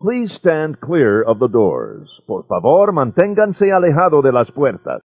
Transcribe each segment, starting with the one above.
Please stand clear of the doors. Por favor, manténganse alejado de las puertas.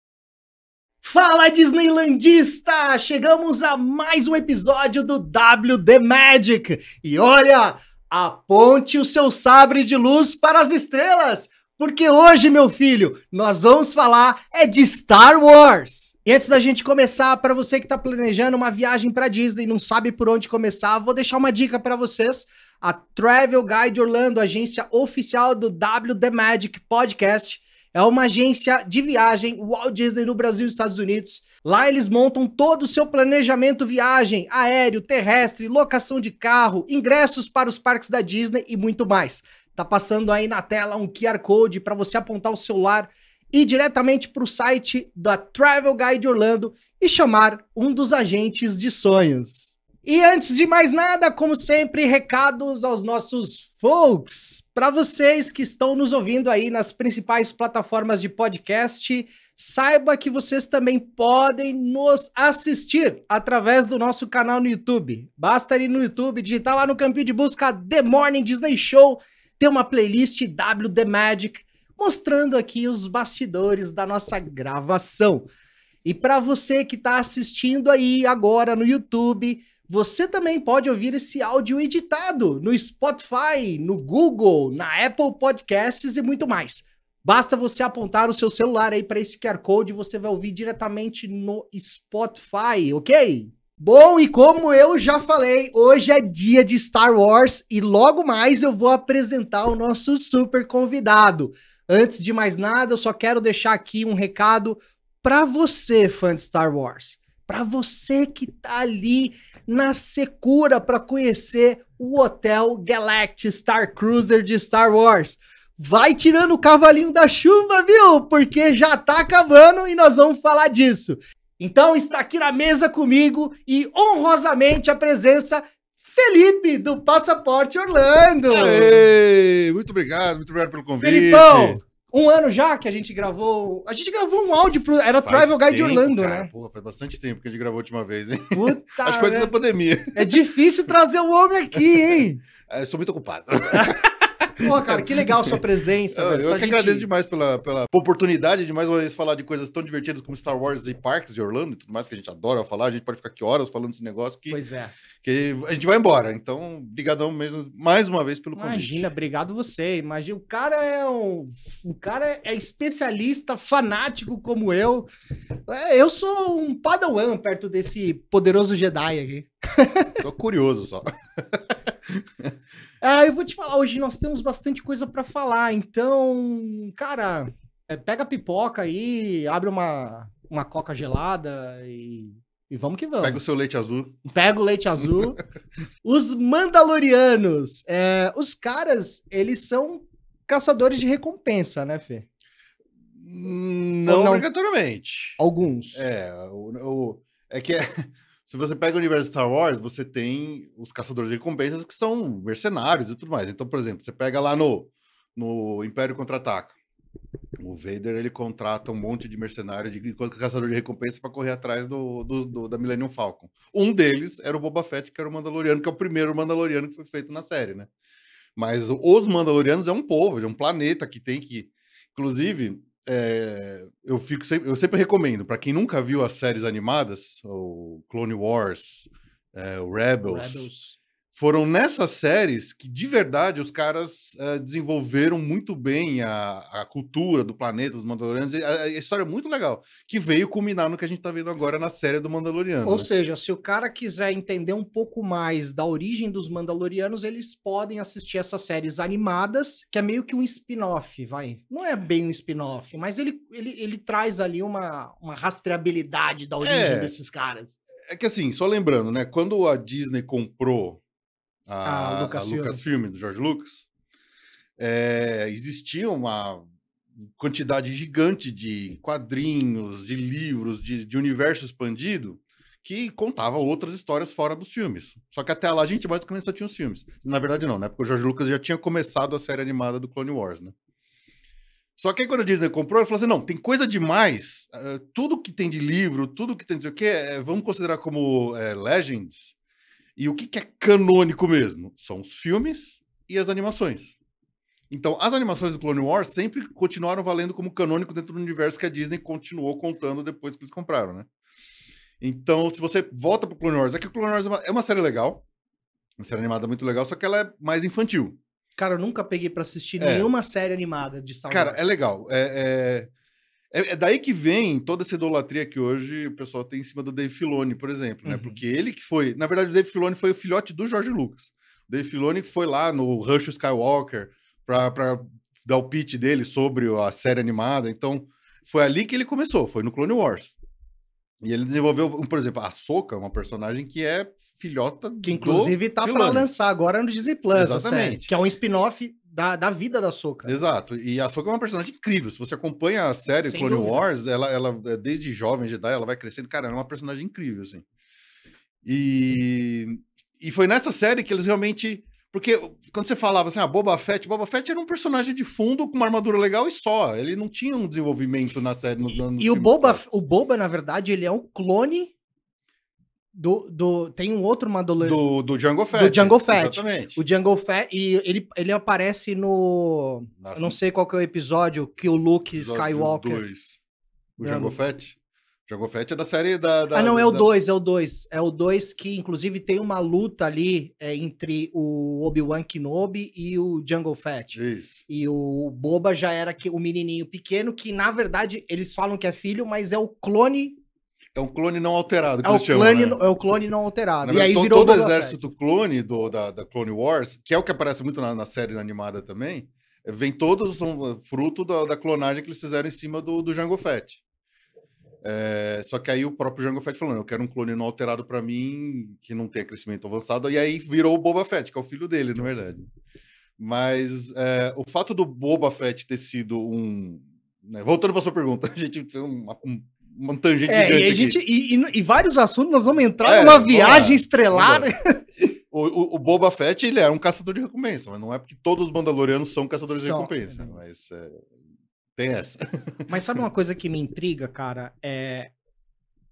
Fala Disneylandista! Chegamos a mais um episódio do WD Magic. E olha, aponte o seu sabre de luz para as estrelas, porque hoje, meu filho, nós vamos falar é de Star Wars. E antes da gente começar, para você que está planejando uma viagem para Disney e não sabe por onde começar, vou deixar uma dica para vocês. A Travel Guide Orlando, agência oficial do WD Magic Podcast, é uma agência de viagem Walt Disney no Brasil e Estados Unidos. Lá eles montam todo o seu planejamento viagem, aéreo, terrestre, locação de carro, ingressos para os parques da Disney e muito mais. Tá passando aí na tela um QR Code para você apontar o celular ir diretamente para o site da Travel Guide Orlando e chamar um dos agentes de sonhos. E antes de mais nada, como sempre, recados aos nossos folks. Para vocês que estão nos ouvindo aí nas principais plataformas de podcast, saiba que vocês também podem nos assistir através do nosso canal no YouTube. Basta ir no YouTube, digitar lá no campinho de busca The Morning Disney Show, ter uma playlist WD Magic, mostrando aqui os bastidores da nossa gravação. E para você que está assistindo aí agora no YouTube, você também pode ouvir esse áudio editado no Spotify, no Google, na Apple Podcasts e muito mais. Basta você apontar o seu celular aí para esse QR Code e você vai ouvir diretamente no Spotify, ok? Bom, e como eu já falei, hoje é dia de Star Wars e logo mais eu vou apresentar o nosso super convidado. Antes de mais nada, eu só quero deixar aqui um recado para você, fã de Star Wars para você que tá ali na secura para conhecer o Hotel Galactic Star Cruiser de Star Wars. Vai tirando o cavalinho da chuva, viu? Porque já tá acabando e nós vamos falar disso. Então está aqui na mesa comigo e honrosamente a presença Felipe do Passaporte Orlando. Ei, muito obrigado, muito obrigado pelo convite. Felipão, um ano já que a gente gravou. A gente gravou um áudio pro. Era faz Travel Guide tempo, Orlando, cara. né? Pô, faz bastante tempo que a gente gravou a última vez, hein? Puta Acho que foi antes da pandemia. É difícil trazer o homem aqui, hein? É, eu sou muito ocupado. Pô, cara, que legal sua presença. Eu, velho, eu que gente... agradeço demais pela, pela oportunidade de mais uma vez falar de coisas tão divertidas como Star Wars e parques de Orlando e tudo mais que a gente adora falar. A gente pode ficar aqui horas falando desse negócio que, pois é. que a gente vai embora. Então, brigadão mesmo mais uma vez pelo convite. Imagina, obrigado você. Imagina, o cara é um, o cara é especialista, fanático como eu. É, eu sou um padawan perto desse poderoso Jedi aqui. Tô curioso só. Ah, eu vou te falar, hoje nós temos bastante coisa para falar, então, cara, é, pega a pipoca aí, abre uma, uma coca gelada e, e vamos que vamos. Pega o seu leite azul. Pega o leite azul. os Mandalorianos, é, os caras, eles são caçadores de recompensa, né, Fê? Não, não obrigatoriamente. Alguns. É, o, o é que é, se você pega o universo Star Wars, você tem os caçadores de recompensas que são mercenários e tudo mais. Então, por exemplo, você pega lá no, no Império Contra-Ataca. O Vader ele contrata um monte de mercenários de caçador de recompensa para correr atrás do, do, do, da Millennium Falcon. Um deles era o Boba Fett, que era o Mandaloriano, que é o primeiro Mandaloriano que foi feito na série, né? Mas os Mandalorianos é um povo, é um planeta que tem que. Inclusive, é, eu, fico sempre, eu sempre recomendo, para quem nunca viu as séries animadas, o Clone Wars, é, o Rebels, Rebels, foram nessas séries que, de verdade, os caras uh, desenvolveram muito bem a, a, cultura do planeta dos Mandalorianos. A, a, história é muito legal, que veio culminar no que a gente está vendo agora na série do Mandaloriano. Ou né? seja, se o cara quiser entender um pouco mais da origem dos Mandalorianos, eles podem assistir essas séries animadas, que é meio que um spin-off, vai. Não é bem um spin-off, mas ele, ele, ele traz ali uma, uma rastreabilidade da origem é, desses caras. É que assim, só lembrando, né? Quando a Disney comprou a, ah, Lucasfilm. a Lucasfilm do George Lucas, é, existia uma quantidade gigante de quadrinhos, de livros, de, de universo expandido que contava outras histórias fora dos filmes. Só que até lá a gente basicamente só tinha os filmes. Na verdade, não, né? Porque o George Lucas já tinha começado a série animada do Clone Wars, né? Só que aí quando a Disney comprou, ele falou assim: não, tem coisa demais. Uh, tudo que tem de livro, tudo que tem de o quê, é, vamos considerar como é, Legends E o que, que é canônico mesmo? São os filmes e as animações. Então, as animações do Clone Wars sempre continuaram valendo como canônico dentro do universo que a Disney continuou contando depois que eles compraram, né? Então, se você volta pro Clone Wars, é que o Clone Wars é uma, é uma série legal, uma série animada muito legal, só que ela é mais infantil. Cara, eu nunca peguei pra assistir É. nenhuma série animada de Star Cara, Wars. é legal. É, é, é- é daí que vem toda essa idolatria que hoje o pessoal tem em cima do Dave Filoni, por exemplo, né? Uhum. Porque ele que foi... Na verdade, o Dave Filoni foi o filhote do George Lucas. O Dave Filoni foi lá no Rush Skywalker pra, pra dar o pitch dele sobre a série animada. Então, foi ali que ele começou, foi no Clone Wars. E ele desenvolveu, por exemplo, a Soka, uma personagem que é filhota Que inclusive tá pra Filoni. lançar agora no Disney Plus, a série, Exatamente. que é um spin-off da, da vida da Soca. Exato. E a Ahsoka é uma personagem incrível. Se você acompanha a série Sem Clone dúvida. Wars, ela, ela é desde jovem Jedi, ela vai crescendo. Cara, ela é uma personagem incrível, assim. E, e foi nessa série que eles realmente... Porque quando você falava assim, ah, Boba Fett, Boba Fett era um personagem de fundo com uma armadura legal e só. Ele não tinha um desenvolvimento na série nos anos E o Boba, o Boba, na verdade, ele é um clone do. do tem um outro Mandaloriano. do, do Django Fett. Django Fett. Exatamente. O Jungle Fett. E ele, ele aparece no. Nossa, eu não sei qual que é o episódio que o Luke Skywalker. dois. O Django não- Fett? O Django Fett é da série da... da ah, não, é o da- 2, é o 2. É o 2 que, inclusive, tem uma luta ali é, entre o Obi-Wan Kenobi e o Jungle Fett. Isso. E o Boba já era que- o menininho pequeno, que na verdade eles falam que é filho, mas é o clone. É um clone não alterado, que É o, eles chamam, clone né? é o clone não alterado. Na e verdade, aí virou todo o exército clone do, da, da Clone Wars, que é o que aparece muito na, na série animada também, eh, vem todos são fruto da, da clonagem que eles fizeram em cima do, do Jango Fett. É, só que aí o próprio Jango Fett falou, "Não, eu quero um clone não alterado pra mim, que não tenha crescimento avançado, e aí virou o Boba Fett, que é o filho dele, na verdade. Mas é, o fato do Boba Fett ter sido um... né, voltando pra sua pergunta, a gente tem uma, um, uma tangente. É, gigante e, a gente, e, e- e vários assuntos nós vamos entrar É, numa viagem estrelada. O, o, o Boba Fett, ele é um caçador de recompensa, mas não é porque todos os Mandalorianos são caçadores São. de recompensa, mas é, tem essa. Mas sabe uma coisa que me intriga, cara? É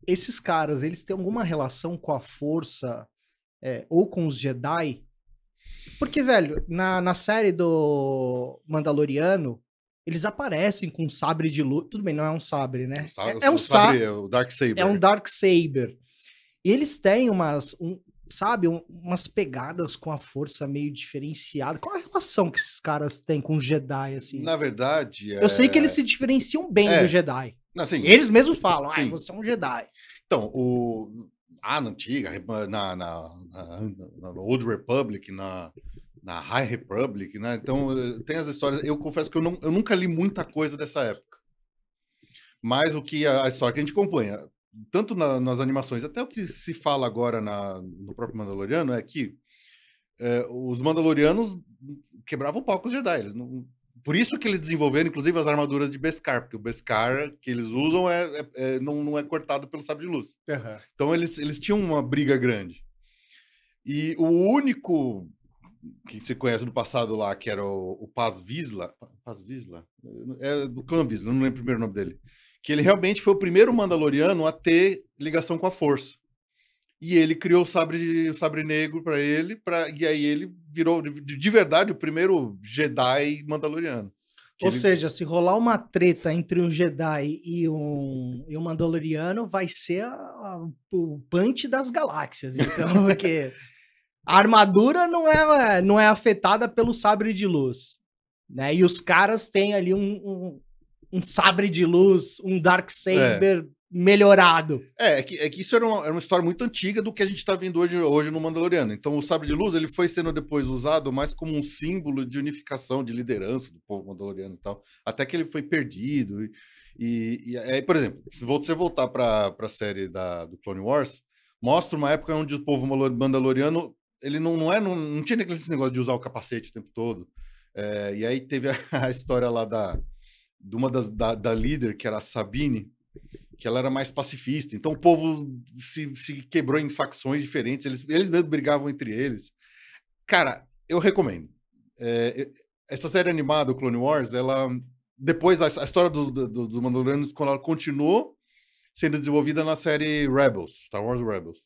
esses caras, eles têm alguma relação com a força é, ou com os Jedi? Porque, velho, na, na série do Mandaloriano, eles aparecem com um sabre de luz. Tudo bem, não é um sabre, né? Sa- É, é um o sabre. sabre, é o Dark Saber. É um Dark Saber. E eles têm umas, um- sabe, um- umas pegadas com a força meio diferenciada. Qual a relação que esses caras têm com os Jedi, assim? Na verdade, Eu sei que é- eles se diferenciam bem É. do Jedi. Assim, Eles mesmos falam, ah, você é um Jedi. Então, o... ah, na antiga, na, na, na, na Old Republic, na, na High Republic, né? Então, eh, tem as histórias. Eu confesso que eu, não, eu nunca li muita coisa dessa época. Mas o que a, a história que a gente acompanha, tanto na- nas animações, até o que se fala agora na, no próprio Mandaloriano, é que eh, os Mandalorianos quebravam o pau com os Jedi. Eles não, por isso que eles desenvolveram, inclusive, as armaduras de Beskar, porque o Beskar que eles usam é, é- é- não, não é cortado pelo sabre de luz. Então eles, eles tinham uma briga grande. E o único que se conhece do passado lá, que era o, o Paz Visla, Paz Visla? É do clã Visla, não lembro o primeiro nome dele. Que ele realmente foi o primeiro Mandaloriano a ter ligação com a Força. E ele criou o sabre, o sabre negro para ele, pra, e aí ele virou de, de verdade o primeiro Jedi Mandaloriano. Ou ele- seja, se rolar uma treta entre um Jedi e um, e um Mandaloriano, vai ser a- a- o punch das galáxias. Então, porque a armadura não é, não é afetada pelo sabre de luz. Né? E os caras têm ali um, um, um sabre de luz, um Dark Saber melhorado. É, é que, é que isso era uma, era uma história muito antiga do que a gente está vendo hoje, hoje no Mandaloriano. Então, o sabre de luz ele foi sendo depois usado mais como um símbolo de unificação, de liderança do povo mandaloriano e tal, até que ele foi perdido. E, e, e aí, por exemplo, se você voltar para a série da, do Clone Wars, mostra uma época onde o povo mandaloriano ele não, não é não, não tinha aquele negócio de usar o capacete o tempo todo. É, e aí teve a, a história lá da de uma das da, da líder que era a Sabine que ela era mais pacifista. Então o povo se, se quebrou em facções diferentes, eles, eles mesmos brigavam entre eles. Cara, eu recomendo. É, essa série animada, o Clone Wars, ela. Depois, a, a história do- do- do- dos Mandalorianos, quando ela continuou sendo desenvolvida na série Rebels, Star Wars Rebels.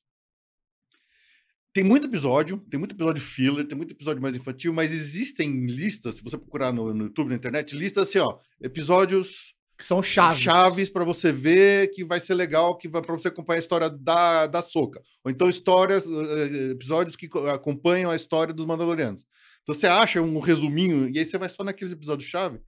Tem muito episódio, tem muito episódio filler, tem muito episódio mais infantil, mas existem listas, se você procurar no, no YouTube, na internet, listas assim, ó, episódios Que são chaves. chaves para você ver que vai ser legal, que vai para você acompanhar a história da, da Soca. Ou então histórias, eh, episódios que co- acompanham a história dos Mandalorianos. Então você acha um resuminho e aí você vai só naqueles episódios chave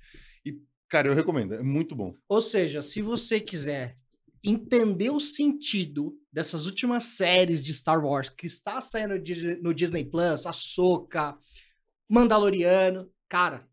e cara, eu recomendo, é muito bom. Ou seja, se você quiser entender o sentido dessas últimas séries de Star Wars que está saindo no Dis- no Disney Plus, Ahsoka, Mandaloriano, cara,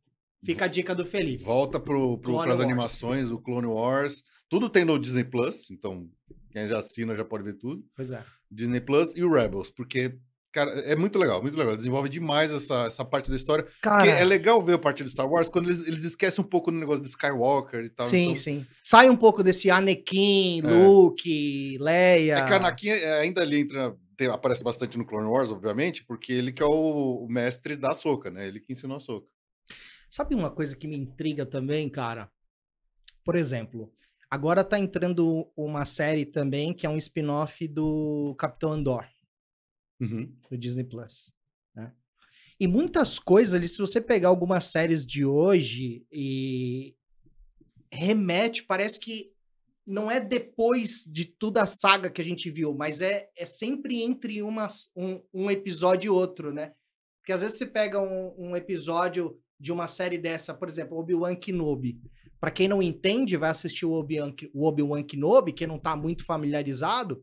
fica a dica do Felipe. Volta pras Wars. animações, o Clone Wars, tudo tem no Disney Plus, então quem já assina já pode ver tudo. Pois é. Disney Plus e o Rebels, porque cara, é muito legal, muito legal. Desenvolve demais essa, essa parte da história. Cara, é legal ver a parte do Star Wars quando eles, eles esquecem um pouco do negócio do Skywalker e tal. sim, então, sim. Sai um pouco desse Anakin, É. Luke, Leia. É que Anakin é, ainda ali entra, tem- aparece bastante no Clone Wars, obviamente, porque ele que é o, o mestre da Soca, né? Ele que ensinou a Soca. Sabe uma coisa que me intriga também, cara? Por exemplo, agora tá entrando uma série também que é um spin-off do Capitão Andor, Uhum. Disney Plus. Né? E muitas coisas ali, se você pegar algumas séries de hoje e remete, parece que não é depois de toda a saga que a gente viu, mas é, é sempre entre umas, um, um episódio e outro, né? Porque às vezes você pega um, um episódio de uma série dessa, por exemplo, Obi-Wan Kenobi. Pra quem não entende, vai assistir o Obi-Wan Ke- o Obi-Wan Kenobi, que não tá muito familiarizado,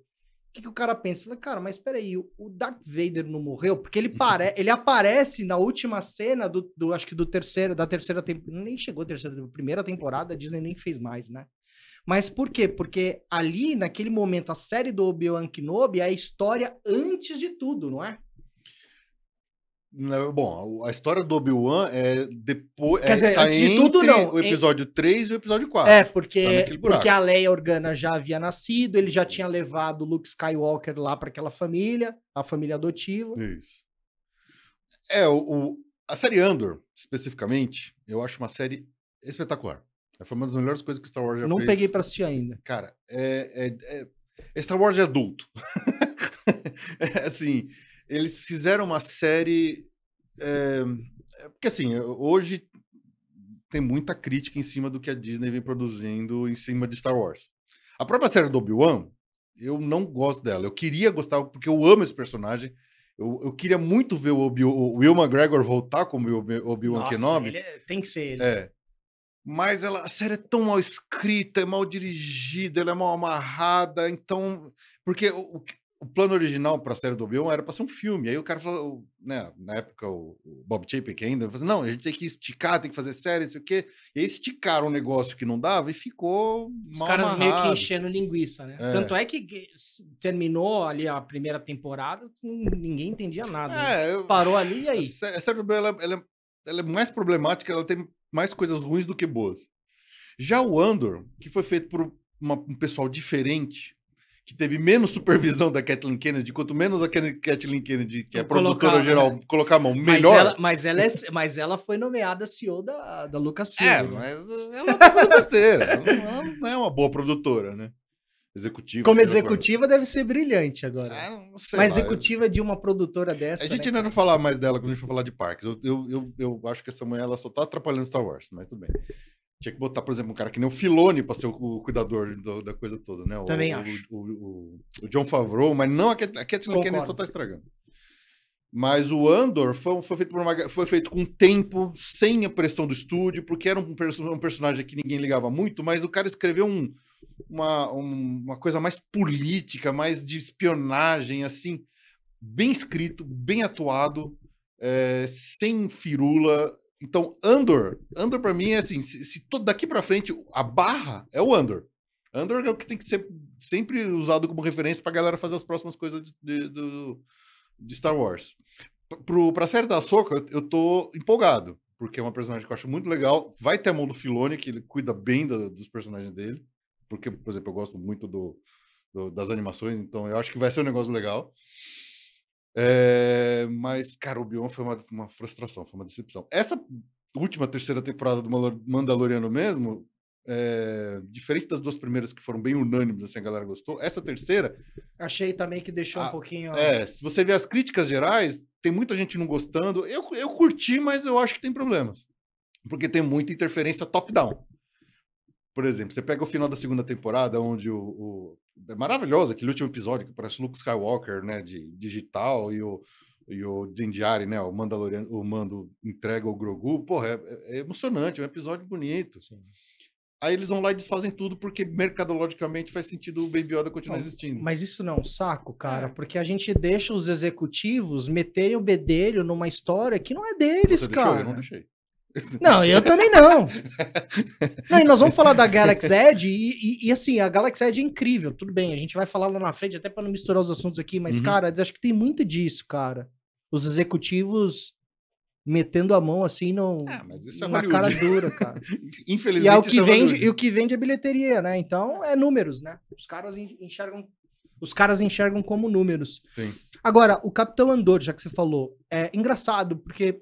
que, que o cara pensa? Fala, cara, mas peraí, o o Darth Vader não morreu? Porque ele, pare... ele aparece na última cena do, do acho que do terceiro, da terceira temporada, nem chegou a terceira, primeira temporada, a Disney nem fez mais, né? Mas por quê? Porque ali, naquele momento, a série do Obi-Wan Kenobi é a história antes de tudo, não é? Não, Bom, a história do Obi-Wan é depois. Quer é, dizer, tá antes de tudo, não. O Em- episódio 3 e o episódio 4. É, tá porque, buraco. porque a Leia Organa já havia nascido, ele já tinha levado o Luke Skywalker lá para aquela família, a família adotiva. Isso. É, o, o- a série Andor, especificamente, eu acho uma série espetacular. Foi uma das melhores coisas que Star Wars já Não fez. peguei para assistir ainda. Cara, é, é- é- Star Wars de adulto. É, assim, eles fizeram uma série. é, porque assim, hoje tem muita crítica em cima do que a Disney vem produzindo em cima de Star Wars. A própria série do Obi-Wan, eu não gosto dela. Eu queria gostar, porque eu amo esse personagem. Eu, eu queria muito ver o, Obi, o Will McGregor voltar como o Obi- Obi-Wan Kenobi. é- tem que ser ele. É. Mas ela, a série é tão mal escrita, é mal dirigida, ela é mal amarrada, então. Porque o, o- plano original para a série do Obi-Wan era para ser um filme. Aí o cara falou, né, na época, o, o Bob Chapek ainda, falou assim, não, a gente tem que esticar, tem que fazer série, não sei o quê. E aí esticaram um negócio que não dava e ficou Os mal caras meio que amarrado. enchendo linguiça, né? É. Tanto é que terminou ali a primeira temporada, ninguém entendia nada. né? É, eu, Parou ali e a aí? a série do Obi-Wan, ela, ela, é- ela é mais problemática, ela tem mais coisas ruins do que boas. Já o Andor, que foi feito por uma- um pessoal diferente, que teve menos supervisão da Kathleen Kennedy, quanto menos a Kathleen Kennedy, que é a produtora geral, né? colocar a mão Mas melhor. ela, mas, ela é, mas ela foi nomeada CEO da, da Lucasfilm. É, né? mas uh, ela tá fazendo besteira. ela, não, não é uma boa produtora, né? Executiva. Como é. executiva deve ser brilhante agora. Ah, não Mas lá, eu- executiva de uma produtora dessa. A gente né, ainda vai falar mais dela quando a gente for falar de parques. Eu, eu, eu, eu acho que essa mulher ela só tá atrapalhando Star Wars, mas tudo bem. Tinha que botar, por exemplo, um cara que nem o Filone pra ser o, cuidador do- da coisa toda, né? O, Também o, acho. O, o, John Favreau, mas não a, Cat- a Kathleen Kennedy só tá estragando. Mas o Andor foi, foi, feito por uma, foi feito com tempo, sem a pressão do estúdio, porque era um, um personagem que ninguém ligava muito, mas o cara escreveu um, uma, um- uma coisa mais política, mais de espionagem, assim, bem escrito, bem atuado, é, sem firula. Então, Andor, Andor para mim é assim, se, se todo daqui para frente a barra é o Andor. Andor é o que tem que ser sempre usado como referência pra galera fazer as próximas coisas de, de- do- de Star Wars. Pro, pra série da Soca, eu, tô empolgado, porque é uma personagem que eu acho muito legal. Vai ter a mão do Filone, que ele cuida bem da- dos personagens dele. Porque, por exemplo, eu gosto muito do, do- das animações, então eu acho que vai ser um negócio legal. É, mas, cara, o Obi-Wan foi uma, uma frustração, foi uma decepção. Essa última terceira temporada do Mandaloriano mesmo, é, diferente das duas primeiras que foram bem unânimes, assim, a galera gostou, essa terceira, Achei também que deixou um Ah, pouquinho. é, se você ver as críticas gerais, tem muita gente não gostando. Eu, eu curti, mas eu acho que tem problemas. Porque tem muita interferência top-down. Por exemplo, você pega o final da segunda temporada, onde o. o- é maravilhoso aquele último episódio que parece o Luke Skywalker, né? De digital, e o, e o Din Djarin, né? O Mandaloriano, o Mando entrega o Grogu. Porra, é, é emocionante, é um episódio bonito. Aí eles vão lá e desfazem tudo porque mercadologicamente faz sentido o Baby Yoda continuar Não, existindo. Mas isso não é um saco, cara, É. porque a gente deixa os executivos meterem o bedelho numa história que não é deles, Você deixou? cara. Eu não deixei. Não, eu também não. não. E nós vamos falar da Galaxy Edge e, e- e, assim, a Galaxy Edge é incrível, tudo bem, a gente vai falar lá na frente, até para não misturar os assuntos aqui, mas, Uhum. cara, acho que tem muito disso, cara. Os executivos metendo a mão assim no, Ah, mas isso é na cara dura, cara. Infelizmente, E é o isso que vende, Hollywood. e o que vende é bilheteria, né? Então é números, né? Os caras en- enxergam, os caras enxergam como números. Sim. Agora, o Capitão Andor, já que você falou, é engraçado porque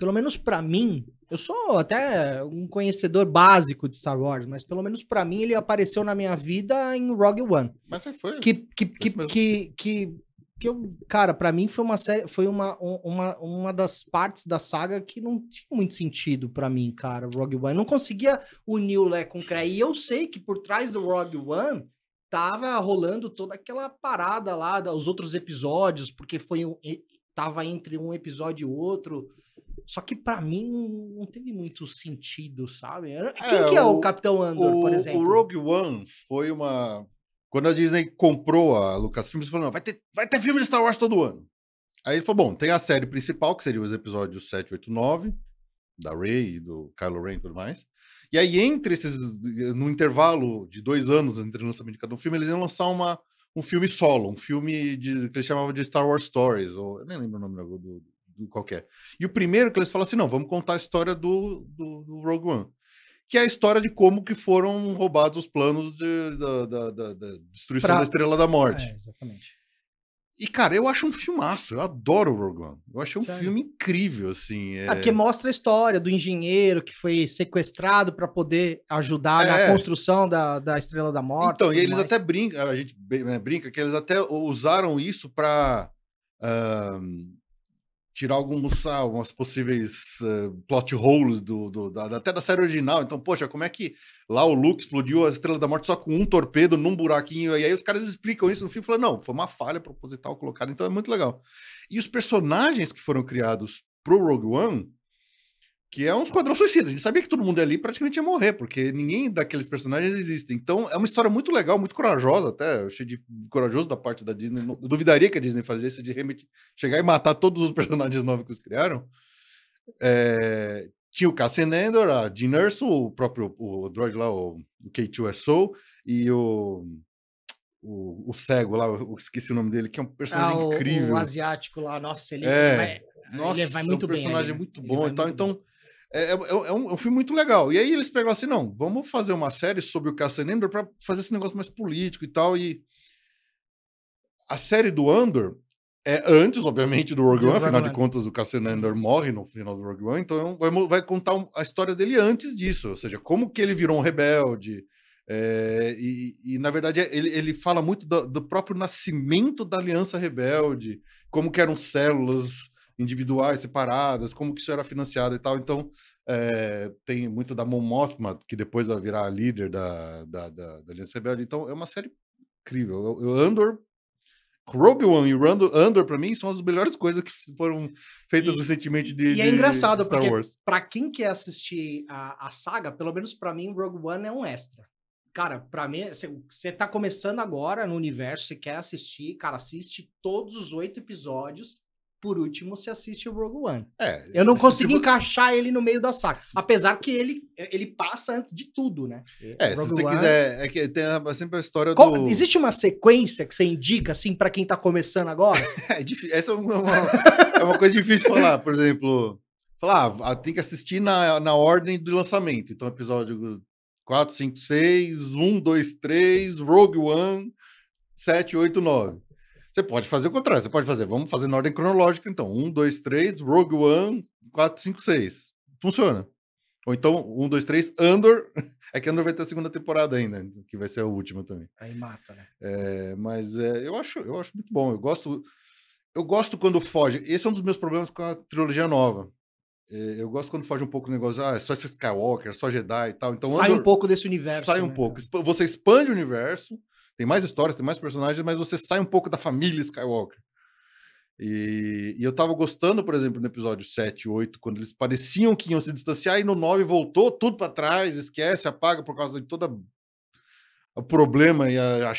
pelo menos pra mim, eu sou até um conhecedor básico de Star Wars, mas pelo menos pra mim ele apareceu na minha vida em Rogue One, Mas você foi. que que que, mesmo. que, que, que eu, cara, pra mim foi uma série, foi uma, um- uma, uma das partes da saga que não tinha muito sentido pra mim, cara, Rogue One. Eu não conseguia unir o Lé com o Cré. E eu sei que por trás do Rogue One tava rolando toda aquela parada lá, da- os outros episódios, porque foi um, e- tava entre um episódio e outro. Só que pra mim não- teve muito sentido, sabe? Eu- Quem É, que é o, o- Capitão Andor, o, por exemplo? o Rogue One foi uma. Quando a Disney comprou a Lucasfilm, eles falaram: não, vai ter, vai ter filme de Star Wars todo ano. Aí ele falou: bom, tem a série principal, que seria os episódios 7, 8, 9, da Rey e do Kylo Ren e tudo mais. E aí, entre esses. No intervalo de dois anos entre o lançamento de cada um filme, eles iam lançar uma, um filme solo, um filme de, que eles chamavam de Star Wars Stories, ou eu nem lembro o nome do, do qualquer. E o primeiro que eles falaram assim: não, vamos contar a história do, do, do Rogue One que é a história de como que foram roubados os planos de- da, da- da- da destruição Pra- da Estrela da Morte. É, exatamente. E, cara, eu acho um filmaço, eu adoro o Rogue One. Eu achei um Sério? filme incrível, assim. É porque mostra a história do engenheiro que foi sequestrado para poder ajudar É. na construção da, da Estrela da Morte. Então, e eles mais. até brincam, a gente né, brinca que eles até usaram isso para tirar alguns, ah, algumas possíveis eh, plot holes do, do- da- até da série original. Então, poxa, como é que lá o Luke explodiu a Estrela da Morte só com um torpedo num buraquinho? E aí os caras explicam isso no filme, falam, não, foi uma falha proposital colocada, então é muito legal. E os personagens que foram criados pro Rogue One, que é um esquadrão suicida. A gente sabia que todo mundo ali praticamente ia morrer, porque ninguém daqueles personagens existe. Então é uma história muito legal, muito corajosa até. Eu achei de corajoso da parte da Disney. Eu duvidaria que a Disney fazia isso de realmente chegar e matar todos os personagens novos que eles criaram. É, tinha o Cassian Andor, a Jean Erso, o próprio o droid lá, o, o K2SO, e o, o, o cego lá, eu esqueci o nome dele, que é um Ah, personagem o, incrível. o asiático lá, nossa, ele É. vai, Nossa, ele vai muito é um bem. personagem muito bom e tal. muito bem. Então, é, é- é um, é um filme muito legal. E aí eles pegam assim, não, vamos fazer uma série sobre o Cassian Andor para fazer esse negócio mais político e tal. E a série do Andor é antes, obviamente, do Rogue One. Afinal de contas, o Cassian Andor morre no final do Rogue One. Então, vai, mo- vai contar a história dele antes disso. Ou seja, como que ele virou um rebelde. é, e, e, na verdade, ele, ele fala muito do, do próprio nascimento da Aliança Rebelde, como que eram células individuais separadas, como que isso era financiado e tal. Então, é, tem muito da Mon Mothma, que depois vai virar a líder da, da, da, da Aliança Rebelde. Então, é uma série incrível. O o Andor, Rogue One e Rando- Andor, pra mim, são as melhores coisas que foram feitas E- recentemente de, e é engraçado, Star porque Wars. Pra quem quer assistir a, a saga, pelo menos pra mim, Rogue One é um extra. Cara, pra mim, você tá começando agora no universo, você quer assistir, cara, assiste todos os oito episódios. Por último, você assiste o Rogue One. É, Eu não se- se encaixar ele no meio da saga. Apesar que ele, ele passa antes de tudo, né? É, se Rogue você One- quiser, é que tem a- sempre a história Qual- do... Existe uma sequência que você indica, assim, pra quem tá começando agora? É difí- essa é uma, uma- é uma coisa difícil de falar. Por exemplo, falar, ah, tem que assistir na, na ordem do lançamento. Então, episódio 4, 5, 6, 1, 2, 3, Rogue One, 7, 8, 9. Você pode fazer o contrário, você pode fazer, vamos fazer na ordem cronológica, então. 1, 2, 3, Rogue One, 4, 5, 6. Funciona. Ou então, um, dois, três, Andor. É que Andor vai ter a segunda temporada ainda, que vai ser a última também. Aí mata, né? É, mas é, eu, acho, eu acho muito bom. Eu gosto, eu gosto quando foge. Esse é um dos meus problemas com a trilogia nova. É, eu gosto quando foge um pouco do negócio, ah, é só esse Skywalker, só Jedi e tal. Então, Sai um Andor- pouco desse universo. sai um né, pouco. Você expande o universo, tem mais histórias, tem mais personagens, mas você sai um pouco da família Skywalker. E, e eu tava gostando, por exemplo, no episódio 7 e 8, quando eles pareciam que iam se distanciar, e no 9 voltou tudo para trás, esquece, apaga por causa de toda o problema e a, a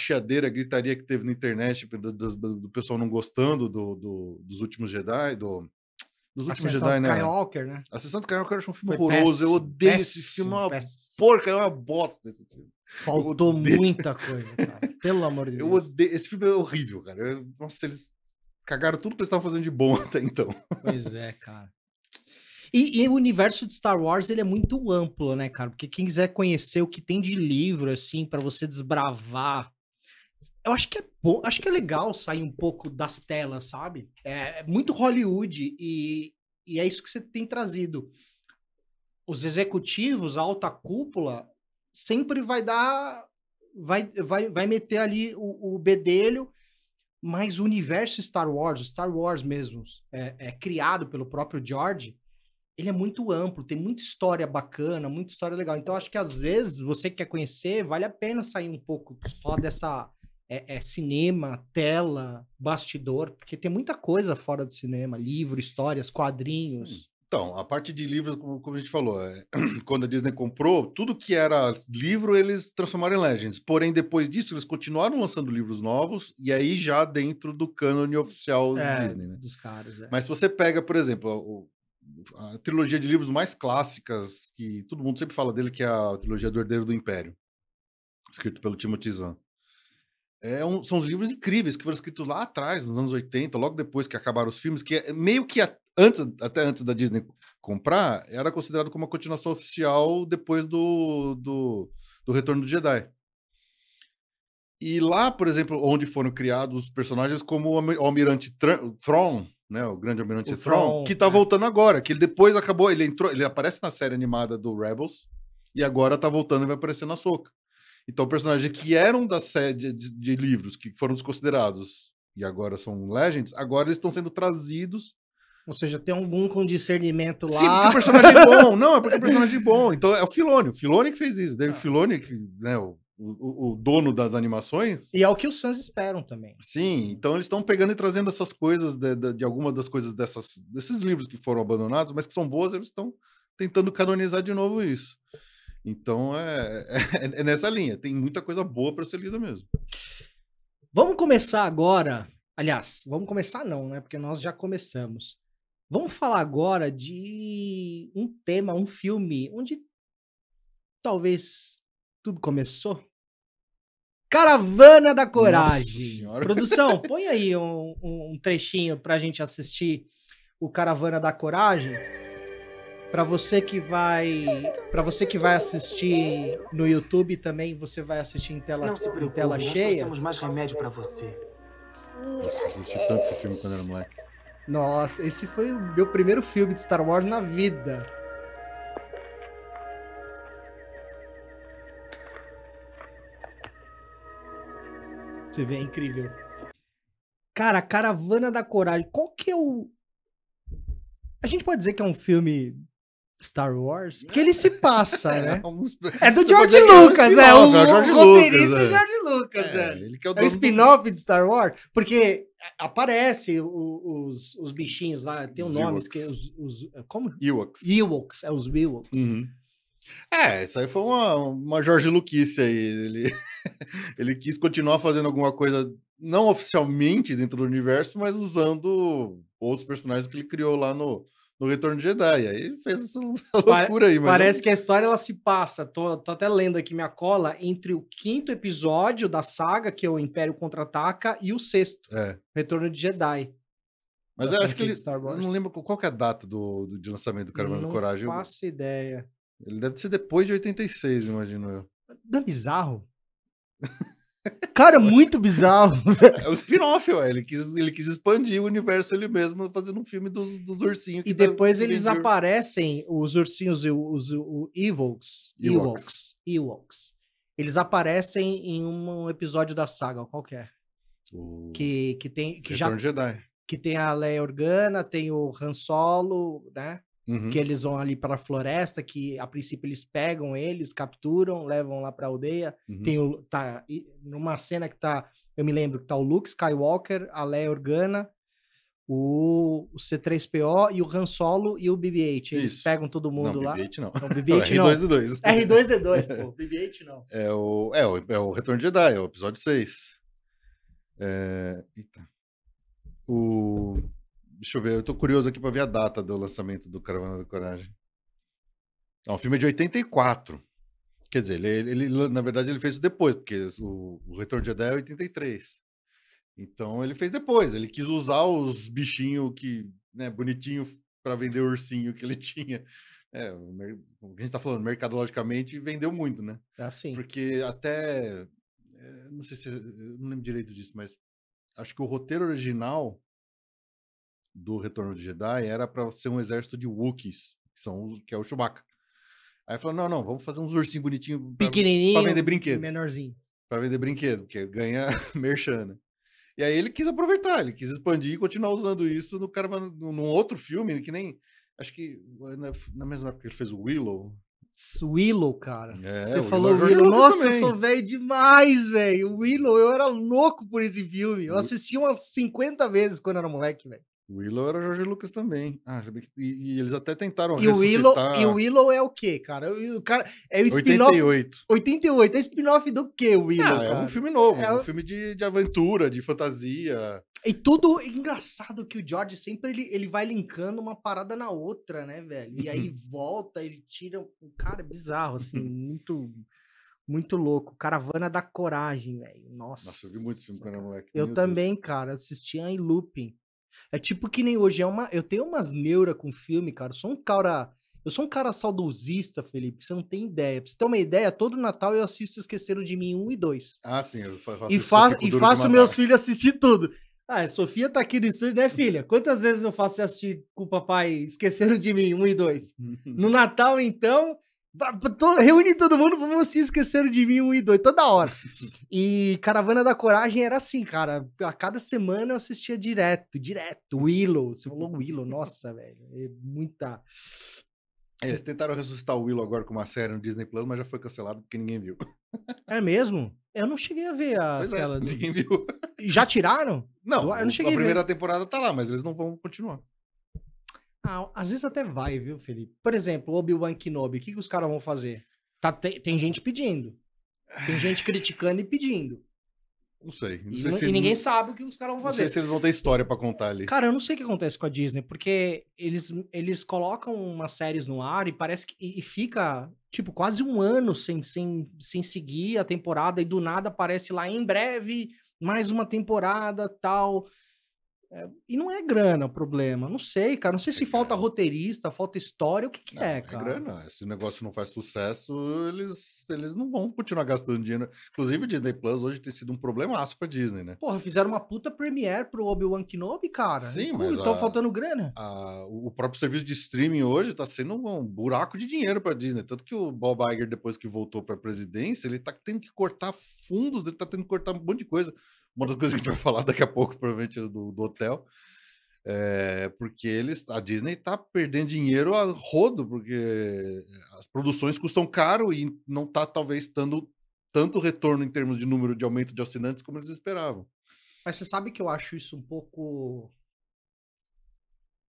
a gritaria que teve na internet do, do- do- pessoal não gostando do, do- dos últimos Jedi, do, dos últimos Ascensão Jedi, né? Skywalker, né? A Sessão do Skywalker eu acho um filme Foi horroroso, eu péssimo, odeio esse péssimo, filme, é uma péssimo. porca, é uma bosta esse filme. Faltou muita coisa, cara. Pelo amor de Eu Deus. odeio. Esse filme é horrível, cara. Eu- nossa, eles cagaram tudo que eles estavam fazendo de bom até então. Pois é, cara. E, e o universo de Star Wars, ele é muito amplo, né, cara? Porque quem quiser conhecer o que tem de livro, assim, pra você desbravar, eu acho que é bom, acho que é legal sair um pouco das telas, sabe? É, é muito Hollywood e, e é isso que você tem trazido. Os executivos, a alta cúpula, sempre vai dar, vai, vai, vai meter ali o, o bedelho mas o universo Star Wars, Star Wars mesmo, é, é criado pelo próprio George, ele é muito amplo, tem muita história bacana, muita história legal. Então, acho que às vezes você que quer conhecer, vale a pena sair um pouco só dessa é, é, cinema, tela, bastidor, porque tem muita coisa fora do cinema, livro, histórias, quadrinhos. Então, a parte de livros, como, a gente falou, é, quando a Disney comprou, tudo que era livro eles transformaram em Legends. Porém, depois disso, eles continuaram lançando livros novos, e aí já dentro do cânone oficial da É, Disney, né? dos caras. É. Mas se você pega, por exemplo, o- a trilogia de livros mais clássicas, que todo mundo sempre fala dele, que é a trilogia do Herdeiro do Império, escrito pelo Timothy Zahn. É um- são os livros incríveis que foram escritos lá atrás, nos anos 80, logo depois que acabaram os filmes, que é meio que a- antes, até antes da Disney comprar, era considerado como uma continuação oficial depois do, do, do Retorno do Jedi. E lá, por exemplo, onde foram criados os personagens como o Almi- o Almirante Thrawn, né, o grande Almirante O Thrawn, Thrawn, que tá é. voltando agora, que ele depois acabou, ele entrou, ele aparece na série animada do Rebels e agora tá voltando e vai aparecer na Soca. Então, personagens que eram da série de, de- livros, que foram desconsiderados e agora são Legends, agora eles estão sendo trazidos. Ou seja, tem algum com discernimento lá. Sim, porque o personagem é bom. Não, é porque o personagem é bom. Então é o Filoni. O Filoni que fez isso. Ah. David Filoni, que, né, o, o, o dono das animações. E é o que os fãs esperam também. Sim, então eles estão pegando e trazendo essas coisas de, de, de algumas das coisas dessas, desses livros que foram abandonados, mas que são boas, eles estão tentando canonizar de novo isso. Então é, é, é nessa linha, tem muita coisa boa para ser lida mesmo. Vamos começar agora. Aliás, vamos começar não, né? Porque nós já começamos. Vamos falar agora de um tema, um filme onde talvez tudo começou. Caravana da Coragem. Produção, põe aí um, um trechinho pra gente assistir o Caravana da Coragem. Para você que vai, para você que vai assistir no YouTube também, você vai assistir em tela, Não se em tela nós cheia. trouxemos mais remédio pra você. Nossa, assisti tanto esse filme quando era moleque. Nossa, esse foi o meu primeiro filme de Star Wars na vida. Você vê, é incrível. Cara, Caravana da Coragem. Qual que é o. A gente pode dizer que é um filme Star Wars? Porque ele se passa, né? É do George Lucas, é. O, spin-off, é o George Lucas, roteirista é é. George Lucas, É, ele que o É dono do- spin-off de Star Wars, porque aparece o- os, os bichinhos lá, tem um Os nome, que os, os- como? Ewoks. Ewoks, é os Ewoks. Uhum. É, isso aí foi uma, uma Jorge Luquice aí. Ele, ele quis continuar fazendo alguma coisa não oficialmente dentro do universo, mas usando outros personagens que ele criou lá no, no Retorno de Jedi. Aí fez essa loucura aí. Mas Parece que a história ela se passa, tô, tô até lendo aqui minha cola, entre o quinto episódio da saga, que é o Império Contra-Ataca, e o sexto, É, Retorno de Jedi. mas eu acho que ele. não lembro qual é a data do, do, de lançamento do Caravana Não da Coragem. Eu- faço ideia. Ele deve ser depois de 86, imagino eu. Não é bizarro? Cara, muito bizarro. É o spin-off, ué. Ele quis, ele quis expandir o universo ele mesmo fazendo um filme dos, dos ursinhos. E tá- depois que eles aparecem, os ursinhos, os, os, os Ewoks, Ewoks. Ewoks. Eles aparecem em um episódio da saga, qualquer. O Que, que tem que já Retorno Jedi. que tem a Leia Organa, tem o Han Solo, né? Uhum. Que eles vão ali para a floresta, que a princípio eles pegam eles, capturam, levam lá para aldeia. Uhum. Tem o tá numa cena que tá, eu me lembro que tá o Luke Skywalker, a Leia Organa, o, o C3PO e o Han Solo e o BB-8. Eles Isso. pegam todo mundo não, lá. BB-8 não. Não, Não, BB-8 não. R2D2. R2D2, pô. BB-8 não. É o, é, o, é o Retorno de Jedi, é o episódio 6. É, eita. O, deixa eu ver, eu tô curioso aqui pra ver a data do lançamento do Caravana da Coragem. Não, o filme é de 84. Quer dizer, ele, ele- na verdade ele fez isso depois, porque o, o Retorno de Jedi é 83. Então ele fez depois, ele quis usar os bichinhos que, né, bonitinho para vender o ursinho que ele tinha. É, o que a gente tá falando, mercadologicamente vendeu muito, né? É assim. Porque até. eh, Não sei se. Eu não lembro direito disso, mas acho que o roteiro original do Retorno de Jedi era para ser um exército de Wookiees, que, são, que é o Chewbacca. Aí falou: não, não, vamos fazer uns ursinhos bonitinhos pra, Pequenininho. pra vender brinquedo. Menorzinho. pra vender brinquedo, porque ganha merchan, né? E aí ele quis aproveitar, ele quis expandir e continuar usando isso no cara num outro filme que nem. Acho que na, na mesma época que ele fez o Willow. Willow, cara. É, Você falou Willow é Willow. Lucas Nossa, eu também. sou velho demais, velho. O Willow, eu era louco por esse filme. Eu assisti umas 50 vezes quando era moleque, velho. O Willow era Jorge Lucas também. Ah, e, e eles até tentaram E o Willow, ressuscitar e o Willow é o quê, cara? O, cara é o spin-off 88. 88. É spin-off do quê, Willow, Ah, é um filme novo, É um filme de, de aventura, de fantasia. E tudo engraçado que o George sempre ele, ele vai linkando uma parada na outra, né, velho? E aí volta, ele tira. O cara é bizarro, assim, muito, muito louco. Caravana da Coragem, velho. Nossa. Nossa, eu vi muito filme quando era moleque. Eu meu Deus. também, cara, assistia em looping. É tipo que nem hoje é uma. Eu tenho umas neuras com filme, cara. Eu sou um cara. Eu sou um cara saudosista, Felipe. Você não tem ideia. Pra você ter uma ideia, todo Natal eu assisto Esqueceram de Mim 1 e 2. Ah, sim, eu fa- faço E, fa e faço meus filhos assistir tudo. Ah, a Sofia tá aqui no estúdio, né, filha? Quantas vezes eu faço você assistir com o papai Esqueceram de Mim 1 e 2? No Natal, então, reúne todo mundo, vamos assistir Esqueceram de Mim 1 e 2, toda hora. E Caravana da Coragem era assim, cara. A cada semana eu assistia direto, direto. Willow, você falou Willow, nossa, velho. É muita. É, Eles tentaram ressuscitar o Willow agora com uma série no Disney Plus, mas já foi cancelado porque ninguém viu. É mesmo? Eu não cheguei a ver a Pois é, ninguém viu. Já tiraram? Não, Eu não cheguei a a ver. primeira temporada tá lá, mas eles não vão continuar. Ah, às vezes até vai, viu, Felipe? Por exemplo, Obi-Wan Kenobi, o que, que os caras vão fazer? Tá, tem, tem gente pedindo. Tem gente criticando e pedindo. Não sei. Não E, sei se, e ninguém não, sabe o que os caras vão não sei fazer. se eles vão ter história pra contar ali. Cara, eu não sei o que acontece com a Disney, porque eles, eles colocam umas séries no ar e parece que e, e fica, tipo, quase um ano sem, sem, sem seguir a temporada e do nada aparece lá em breve mais uma temporada tal. É, e não é grana o problema. Não sei, cara. Não sei se É falta grana. roteirista, falta história, o que, que Não, é, é cara. grana. Se o negócio não faz sucesso, eles, eles não vão continuar gastando dinheiro. Inclusive, o Disney Plus hoje tem sido um problemaço pra Disney, né? Porra, fizeram uma puta premiere pro Obi-Wan Kenobi, cara. Sim, E mas Então a- faltando grana. A- o próprio serviço de streaming hoje tá sendo um buraco de dinheiro pra Disney. Tanto que o Bob Iger, depois que voltou pra presidência, ele tá tendo que cortar fundos, ele tá tendo que cortar um monte de coisa. Uma das coisas que a gente vai falar daqui a pouco, provavelmente, é do, do hotel. É, porque eles, a Disney tá perdendo dinheiro a rodo, porque as produções custam caro e não tá talvez dando tanto retorno em termos de número de aumento de assinantes como eles esperavam. Mas você sabe que eu acho isso um pouco.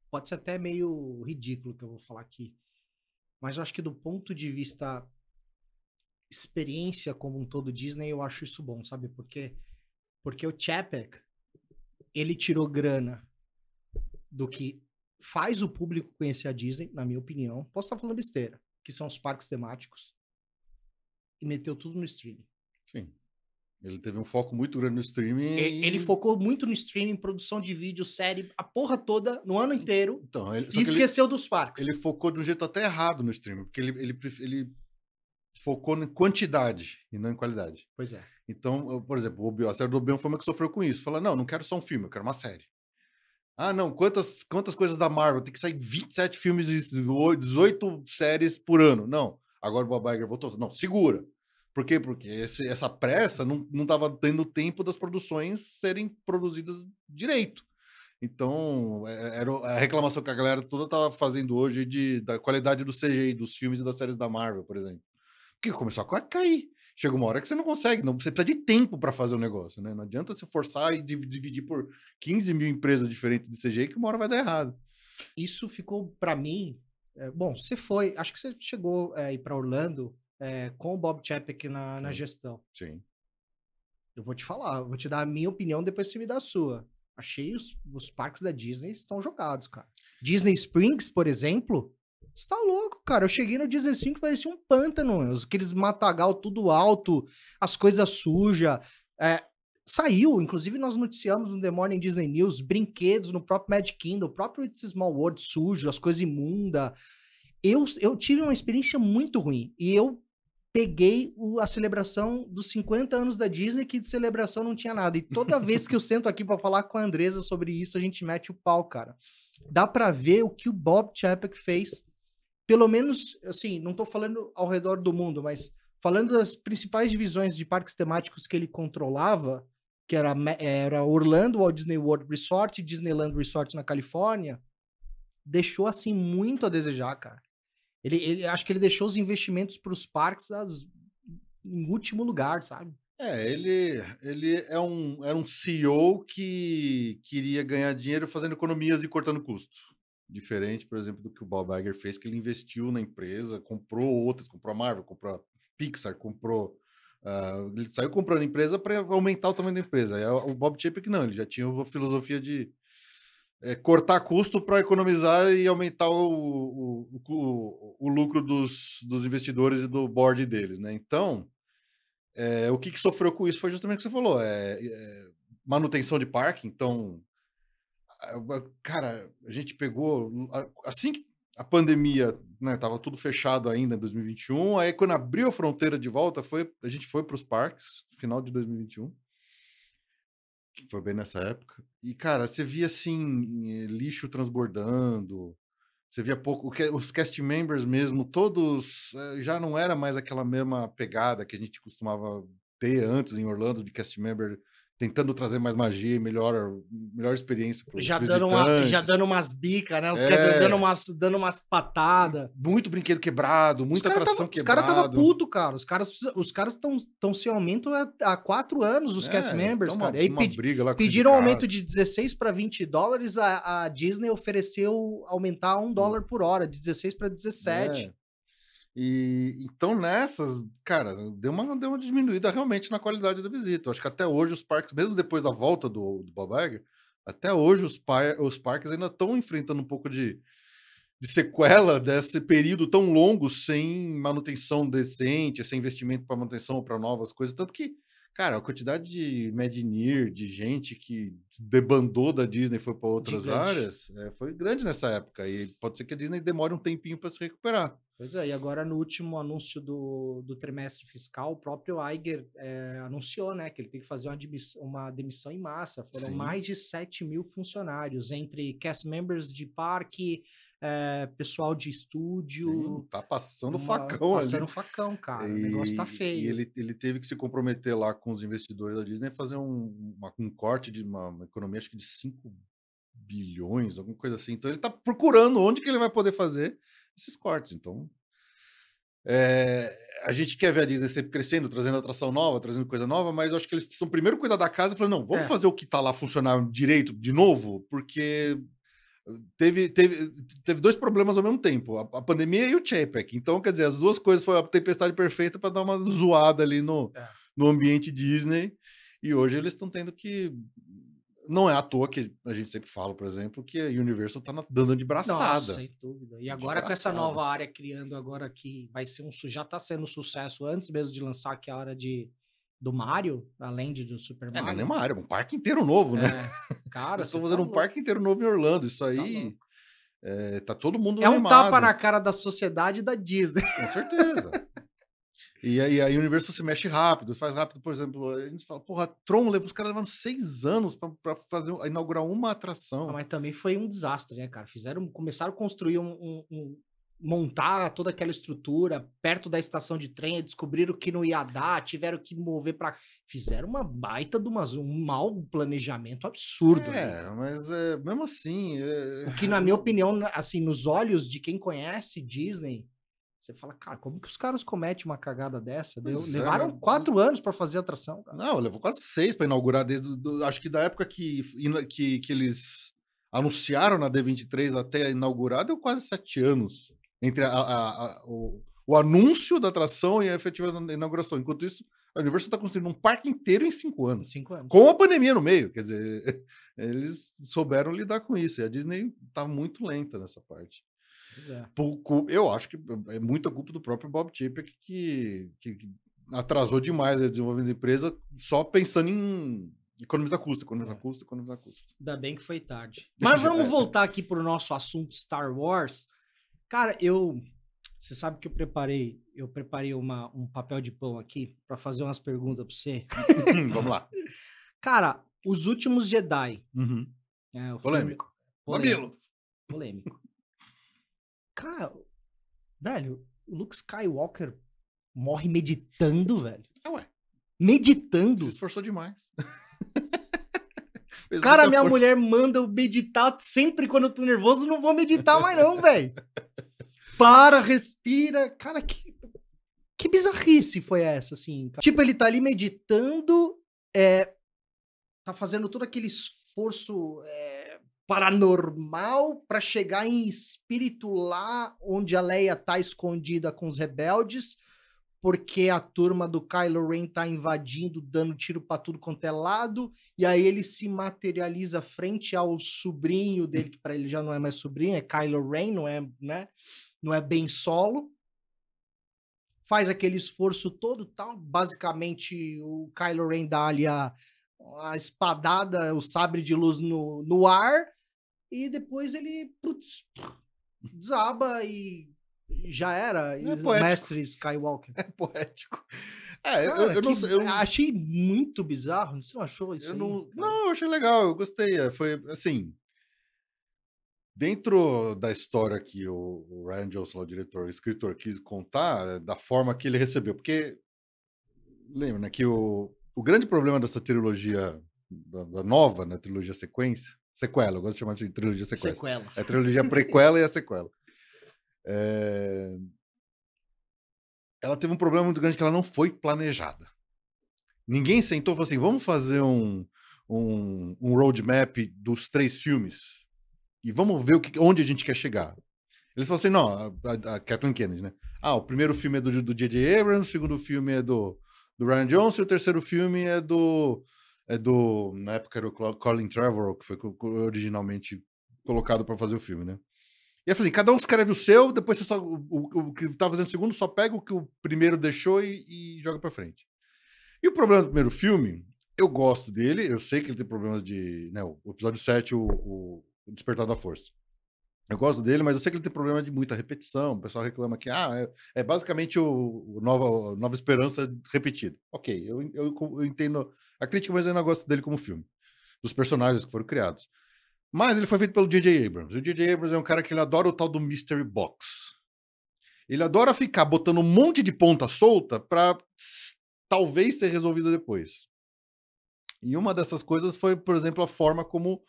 Pode ser até meio ridículo que eu vou falar aqui. Mas eu acho que do ponto de vista experiência como um todo Disney, eu acho isso bom, sabe? Porque porque o Chapek ele tirou grana do que faz o público conhecer a Disney, na minha opinião. Posso estar falando besteira, que são os parques temáticos. E meteu tudo no streaming. Sim. Ele teve um foco muito grande no streaming. E- Ele e- focou muito no streaming, produção de vídeo, série, a porra toda, no ano inteiro. Então, ele, E que ele- esqueceu dos parques. ele, focou de um jeito até errado no streaming, porque ele, ele, ele focou em quantidade e não em qualidade. Pois é. Então, eu, por exemplo, o Obi- a série do Obi-Wan foi uma que sofreu com isso. Fala, não, não quero só um filme, eu quero uma série. Ah, não, quantas, quantas coisas da Marvel? Tem que sair 27 filmes e 18 séries por ano. Não, agora o Bob Iger voltou. Não, segura. Por quê? Porque esse- essa pressa não, não tava dando tempo das produções serem produzidas direito. Então, é- era a reclamação que a galera toda tava fazendo hoje de, da qualidade do CGI, dos filmes e das séries da Marvel, por exemplo. Porque começou a cair. Chega uma hora que você não consegue, não, você precisa de tempo para fazer o negócio, né? Não adianta você forçar e div- dividir por 15 mil empresas diferentes de CGI que uma hora vai dar errado. Isso ficou pra mim. é, bom, você foi. Acho que você chegou é, a ir pra Orlando é, com o Bob Chapek na, na Sim. gestão. Sim. Eu vou te falar, vou te dar a minha opinião, depois você me dá a sua. Achei os, os parques da Disney estão jogados, cara. Disney Springs, por exemplo, você tá louco, cara. Eu cheguei no Disney Springs parecia um pântano, os- aqueles matagal tudo alto, as coisas sujas. É, saiu, inclusive nós noticiamos no The Morning Disney News, brinquedos no próprio Magic Kingdom, o próprio It's a Small World sujo, as coisas imundas. Eu, eu tive uma experiência muito ruim e eu peguei o- a celebração dos 50 anos da Disney, que de celebração não tinha nada. E toda vez que eu sento aqui pra falar com a Andresa sobre isso, a gente mete o pau, cara. Dá pra ver o que o Bob Chapek fez, pelo menos, assim, não tô falando ao redor do mundo, mas falando das principais divisões de parques temáticos que ele controlava, que era, era Orlando, Walt Disney World Resort Disneyland Resort na Califórnia, deixou, assim, muito a desejar, cara. Ele, ele acho que ele deixou os investimentos para os parques em último lugar, sabe? É, ele, ele é um, era um CEO que queria ganhar dinheiro fazendo economias e cortando custo. Diferente, por exemplo, do que o Bob Iger fez, que ele investiu na empresa, comprou outras, comprou a Marvel, comprou a Pixar, comprou. ah, ele saiu comprando empresa para aumentar o tamanho da empresa. Aí o Bob Chapek não, ele já tinha uma filosofia de é, cortar custo para economizar e aumentar o, o, o, o lucro dos, dos investidores e do board deles, né? Então, é, o que, que sofreu com isso foi justamente o que você falou, é, manutenção de parque. Então, a- a- cara, a gente pegou assim que a pandemia, né, tava tudo fechado ainda em 2021. Aí quando abriu a fronteira de volta, foi a gente foi para os parques, final de 2021. Que foi bem nessa época. E cara, você via assim eh, lixo transbordando. Você via pouco, os cast members mesmo, todos eh, já não era mais aquela mesma pegada que a gente costumava ter antes em Orlando de cast member tentando trazer mais magia e melhor, melhor experiência para Já dando, uma, já dando umas bicas, né? Os É. caras dando umas, dando umas patadas. Muito brinquedo quebrado, muita os caras atração tava, os cara tava quebrada. puto, cara. Os caras os caras estão tão sem aumento há, há quatro anos, os cast É, members, tá uma- cara. E aí pedi- pediram um aumento de 16 para 20 dólares, a, a Disney ofereceu aumentar um dólar por hora, de 16 para 17. É. E então nessas, cara, deu uma, deu uma diminuída realmente na qualidade da visita. Eu acho que até hoje os parques, mesmo depois da volta do, do Bob Iger, até hoje os, par- os parques ainda estão enfrentando um pouco de, de sequela desse período tão longo sem manutenção decente, sem investimento para manutenção ou para novas coisas. Tanto que, cara, a quantidade de Imagineer, de gente que debandou da Disney e foi para outras Gigante. áreas, é, foi grande nessa época. E pode ser que a Disney demore um tempinho para se recuperar. Pois é, e agora no último anúncio do, do trimestre fiscal, o próprio Iger é, anunciou, né, que ele tem que fazer uma, admiss- uma demissão em massa. Foram Sim. mais de 7 mil funcionários, entre cast members de parque, é, pessoal de estúdio. Sim, tá passando uma- facão ali. Passando facão, cara. O negócio tá E- feio. E ele, ele teve que se comprometer lá com os investidores da Disney a fazer um, uma- um corte de uma, uma economia, acho que de 5 bilhões, alguma coisa assim. Então ele tá procurando onde que ele vai poder fazer esses cortes. Então. é, a gente quer ver a Disney sempre crescendo, trazendo atração nova, trazendo coisa nova, mas eu acho que eles precisam primeiro cuidar da casa e falar: não, vamos É. fazer o que tá lá funcionar direito de novo, porque teve, teve, teve dois problemas ao mesmo tempo, a, a pandemia e o Chapek. Então, quer dizer, as duas coisas foi a tempestade perfeita para dar uma zoada ali no, É. no ambiente Disney. E hoje eles estão tendo que. Não é à toa que a gente sempre fala, por exemplo, que a Universal tá dando de braçada. Nossa, sem dúvida. E agora com essa nova área criando agora que vai ser um já tá sendo um sucesso antes mesmo de lançar que é a área de do Mario, além de do Super É, não é Mario. nenhuma área, é um parque inteiro novo, né? É, cara, Eles estão você fazendo tá um louco. parque inteiro novo em Orlando. Isso aí. louco. é, tá todo mundo É um tapa animado, na cara da sociedade e da Disney. Com certeza. E aí, aí o universo se mexe rápido, faz rápido, por exemplo, a gente fala, porra, Tron, leva- os caras levaram seis anos pra, pra fazer, inaugurar uma atração. Ah, Mas também foi um desastre, né, cara? Fizeram, começaram a construir um, um- um- montar toda aquela estrutura perto da estação de trem, descobriram que não ia dar, tiveram que mover para fizeram uma baita de uma, um mau planejamento absurdo. né? É, mas é, mesmo assim. é- O que, na minha opinião, assim, nos olhos de quem conhece Disney, você fala, cara, como que os caras cometem uma cagada dessa? Deu- é, levaram mas- quatro anos para fazer a atração, cara. Não, levou quase seis para inaugurar, desde do- acho que da época que, que, que eles anunciaram na D23 até inaugurar, deu quase sete anos entre a- a- a- o, o anúncio da atração e a efetiva inauguração. Enquanto isso, a Universal está construindo um parque inteiro em cinco anos. Cinco anos. Com a pandemia no meio, quer dizer, eles souberam lidar com isso. E a Disney tá muito lenta nessa parte. É. Pouco- eu acho que é muita culpa do próprio Bob Chapek que, que, que atrasou demais o desenvolvimento da empresa só pensando em economizar custo, economizar É. custo, economizar custo. Ainda bem que foi tarde. Mas vamos é. voltar aqui pro nosso assunto Star Wars. Cara, eu. Você sabe que eu preparei, eu preparei uma, um papel de pão aqui para fazer umas perguntas para você. Vamos lá. Cara, os últimos Jedi. Uhum. né, o filme- Polêmico. polêmico. Cara, velho, o Luke Skywalker morre meditando, velho. Ah, ué, Meditando. se esforçou demais. Cara, minha força. mulher manda eu meditar sempre quando eu tô nervoso, não vou meditar mais não, velho. Para, respira. Cara, que, que bizarrice foi essa, assim? cara? Tipo, ele tá ali meditando, é, tá fazendo todo aquele esforço é, paranormal pra chegar em espírito lá onde a Leia tá escondida com os rebeldes, porque a turma do Kylo Ren tá invadindo, dando tiro pra tudo quanto é lado, e aí ele se materializa frente ao sobrinho dele, que para ele já não é mais sobrinho, é Kylo Ren, não é, né? Não é bem solo. Faz aquele esforço todo, tal. Basicamente, o Kylo Ren dá ali a, a espadada, o sabre de luz no, no ar, e depois ele putz, desaba e já era. É. Mestre Skywalker. É poético. É, eu, Cara, eu não que- sei. Eu, achei muito bizarro. Você não achou isso? eu aí, não, cara? não, eu achei legal, eu gostei. é, Foi assim. Dentro da história que o, o Ryan Johnson, o diretor, o escritor, quis contar, é, da forma que ele recebeu, porque lembra né, que o, o grande problema dessa trilogia da, da nova, né, trilogia sequência, sequela, eu gosto de chamar de trilogia sequência. Sequela. É a trilogia prequela e a sequela. É, Ela teve um problema muito grande que ela não foi planejada. Ninguém sentou e falou assim: vamos fazer um, um, um roadmap dos três filmes e vamos ver o que, onde a gente quer chegar. Eles falaram assim: não, a, a- a Kathleen Kennedy, né? Ah, o primeiro filme é do do J.J. Abrams, o segundo filme é do, do Ryan Johnson e o terceiro filme é do. É do. Na época era o Colin Trevorrow, que foi originalmente colocado para fazer o filme, né? E falei, assim, cada um escreve o seu, depois você só. O, o- o que tá fazendo o segundo só pega o que o primeiro deixou e, e joga pra frente. E o problema do primeiro filme, eu gosto dele, eu sei que ele tem problemas de. Né, o episódio 7, o, o, o Despertar da Força. Eu gosto dele, mas eu sei que ele tem problema de muita repetição. O pessoal reclama que ah, é, é basicamente o, o Nova, Nova Esperança repetido. Ok, eu, eu, eu entendo a crítica, mas eu não gosto dele como filme. Dos personagens que foram criados. Mas ele foi feito pelo J.J. Abrams. O J.J. Abrams é um cara que ele adora o tal do Mystery Box. Ele adora ficar botando um monte de ponta solta para talvez ser resolvido depois. E uma dessas coisas foi, por exemplo, a forma como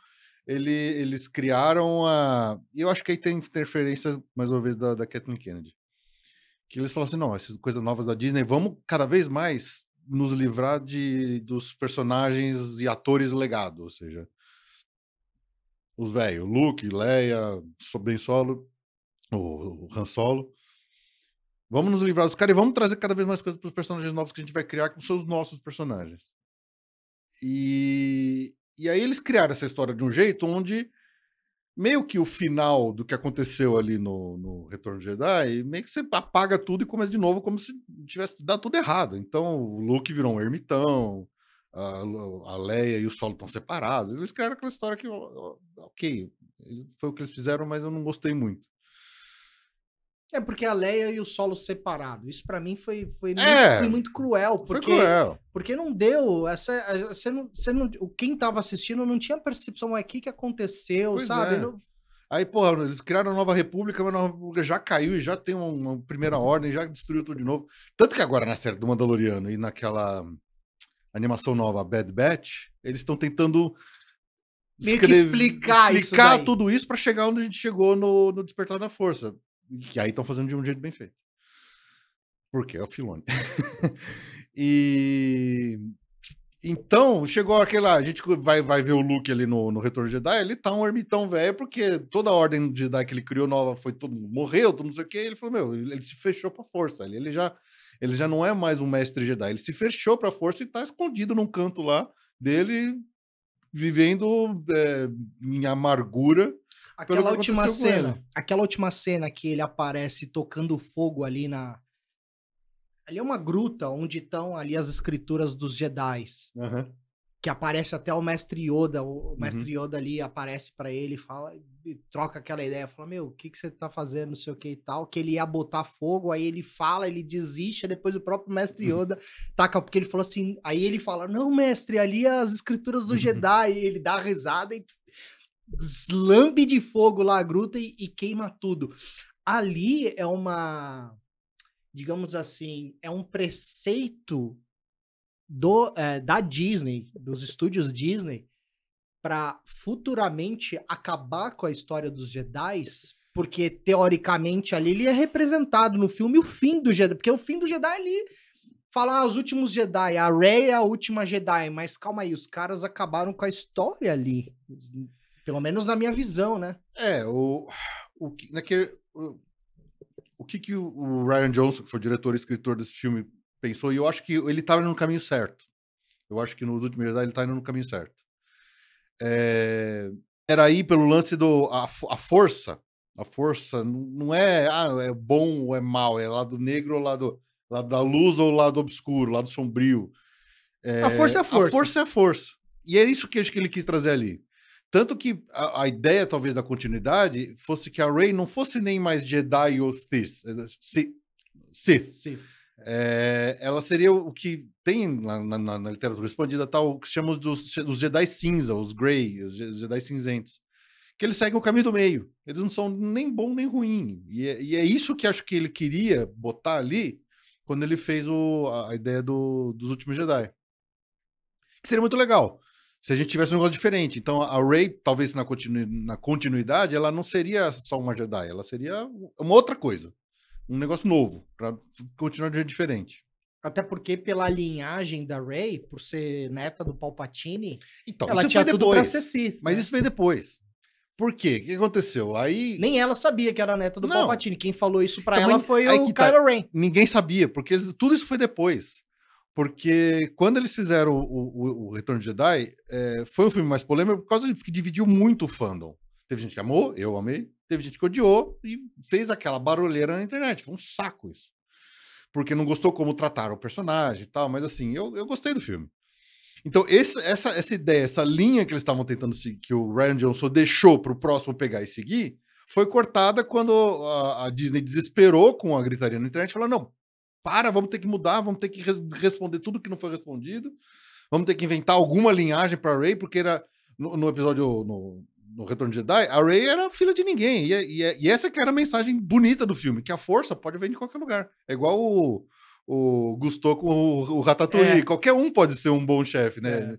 ele, eles criaram a. Eu acho que aí tem interferência, mais uma vez, da, da Kathleen Kennedy. Que eles falaram assim: não, essas coisas novas da Disney, vamos cada vez mais nos livrar de, dos personagens e atores legado, ou seja, os velhos, Luke, Leia, Ben Solo, o Han Solo. Vamos nos livrar dos caras e vamos trazer cada vez mais coisas para os personagens novos que a gente vai criar, que são os nossos personagens. E, e aí eles criaram essa história de um jeito onde meio que o final do que aconteceu ali no, no Retorno de Jedi, meio que você apaga tudo e começa de novo como se tivesse dado tudo errado. Então o Luke virou um ermitão, a, a Leia e o Solo estão separados. Eles criaram aquela história que, ok, foi o que eles fizeram, mas eu não gostei muito. É porque a Leia e o Solo separado. Isso pra mim foi, foi, É. muito, foi muito cruel, Foi porque cruel. porque não deu essa você não, você não, o quem tava assistindo não tinha percepção, é o que que aconteceu, Pois sabe? é. Não- Aí, porra, eles criaram a Nova República, mas a Nova República já caiu e já tem uma, uma primeira ordem, já destruiu tudo de novo. Tanto que agora na série do Mandaloriano e naquela animação nova, Bad Batch, eles estão tentando Meio que explicar isso explicar daí. tudo isso pra chegar onde a gente chegou no, no Despertar da Força. E aí estão fazendo de um jeito bem feito. Por quê? É o Filone. e então, chegou aquela. A gente vai, vai ver o Luke ali no, no Retorno Jedi, ele tá um ermitão velho, porque toda a ordem de Jedi que ele criou nova foi todo morreu, todo não sei o quê. Ele falou: Meu, ele, ele se fechou pra força. Ele, ele, já, ele já não é mais um mestre Jedi, ele se fechou pra força e tá escondido num canto lá dele, vivendo é, em amargura. Aquela que última cena, aquela última cena que ele aparece tocando fogo ali na Ali é uma gruta onde estão ali as escrituras dos Jedi, que aparece até o mestre Yoda, o o mestre Yoda ali aparece pra ele e fala e troca aquela ideia, fala: "Meu, o que que você tá fazendo, não sei o que e tal", que ele ia botar fogo, aí ele fala, ele desiste, depois o próprio mestre Yoda taca porque ele falou assim, aí ele fala: "Não, mestre, ali é as escrituras do Jedi", e ele dá a risada e lambe de fogo lá a gruta e, e queima tudo. Ali é uma, digamos assim, é um preceito do, eh, da Disney, dos estúdios Disney, para futuramente acabar com a história dos Jedi, porque teoricamente ali ele é representado no filme o fim do Jedi, porque o fim do Jedi ali fala ah, os últimos Jedi, a Rey é a última Jedi, mas calma aí, os caras acabaram com a história ali. Pelo menos na minha visão, né? É, o, o, que, naquele, o, o que, que o, Ryan Johnson, que foi o diretor e escritor desse filme, pensou, e eu acho que ele estava no caminho certo. Eu acho que nos últimos Jedi ele está indo no caminho certo. É, era aí pelo lance do. A, a força. A força não é, ah, é bom ou é mal, é lado negro ou lado, lado da luz ou lado obscuro, lado sombrio. A força é a força. A força é a força. E é isso que acho que ele quis trazer ali. Tanto que a, a ideia, talvez, da continuidade fosse que a Rey não fosse nem mais Jedi ou Sith. eh, Sith. Sith. É, ela seria o que tem na, na- na- literatura expandida tal, o que chamamos dos, dos Jedi cinza, os Grey, os Je- Jedi cinzentos. Que eles seguem o caminho do meio. Eles não são nem bom nem ruim. E é, e é isso que acho que ele queria botar ali quando ele fez o, a, a ideia do- dos últimos Jedi. Que seria muito legal se a gente tivesse um negócio diferente. Então a Rey, talvez na, continu, na continuidade, ela não seria só uma Jedi, ela seria uma outra coisa. Um negócio novo, para continuar de jeito diferente. Até porque pela linhagem da Rey, por ser neta do Palpatine, Então, ela isso tinha tudo pra depois. ser Sith. Mas né? isso veio depois. Por quê? O que aconteceu? Aí Nem ela sabia que era neta do Não. Palpatine. Quem falou isso pra Também- ela foi o tá. Kylo Ren. ninguém sabia, porque tudo isso foi depois. Porque quando eles fizeram o, o- o Retorno de Jedi, é, foi um filme mais polêmico por causa de que dividiu muito o fandom. Teve gente que amou, eu amei. Teve gente que odiou e fez aquela barulheira na internet. Foi um saco isso. Porque não gostou como trataram o personagem e tal, mas assim, eu, eu gostei do filme. Então, esse- essa, essa ideia, essa linha que eles estavam tentando seguir, que o Ryan Johnson deixou para o próximo pegar e seguir, foi cortada quando a, a Disney desesperou com a gritaria na internet, falou: não, para, vamos ter que mudar, vamos ter que res- responder tudo que não foi respondido, vamos ter que inventar alguma linhagem para Ray, porque era no, no episódio no, no Retorno de Jedi, a Ray era filha de ninguém, e, é- e é- e essa que era a mensagem bonita do filme, que a força pode vir de qualquer lugar. É igual o, o Gusteau com o, o Ratatouille, É. qualquer um pode ser um bom chefe, né? É.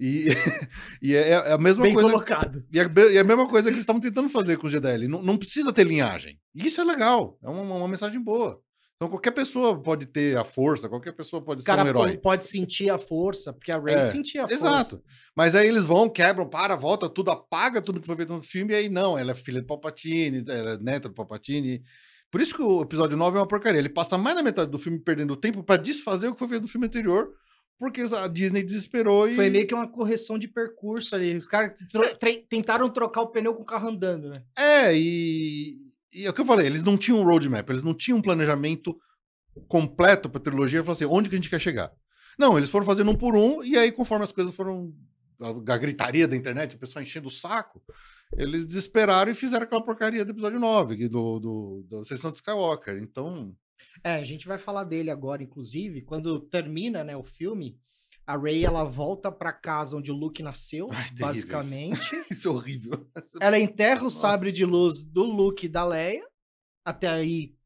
E, e é, é a mesma Bem coisa. colocado. E é, é a mesma coisa que eles estavam tentando fazer com o GDL. Não, não precisa ter linhagem. Isso é legal. É uma, uma mensagem boa. Então qualquer pessoa pode ter a força, qualquer pessoa pode O ser um herói. po- pode sentir a força, porque a Rey É, sentia a força. Exato. Mas aí eles vão, quebram, para, volta, tudo apaga tudo que foi feito no filme, e aí não, ela é filha do Palpatine, ela é neta do Palpatine. Por isso que o episódio 9 é uma porcaria. Ele passa mais da metade do filme perdendo tempo pra desfazer o que foi feito no filme anterior, porque a Disney desesperou e. Foi meio que uma correção de percurso ali. Os caras tro- tre- tentaram trocar o pneu com o carro andando, né? É, e, e é o que eu falei, eles não tinham um roadmap, eles não tinham um planejamento completo pra trilogia, falar assim, onde que a gente quer chegar? Não, eles foram fazendo um por um, e aí conforme as coisas foram a, a gritaria da internet, o pessoal enchendo o saco, eles desesperaram e fizeram aquela porcaria do episódio 9, que do, do, da sessão de Skywalker. Então, É, a gente vai falar dele agora, inclusive, quando termina, né, o filme, a Rey ela volta pra casa onde o Luke nasceu, Ai, isso. basicamente. isso é horrível. Ela enterra o sabre Nossa. de luz do Luke e da Leia. Até aí,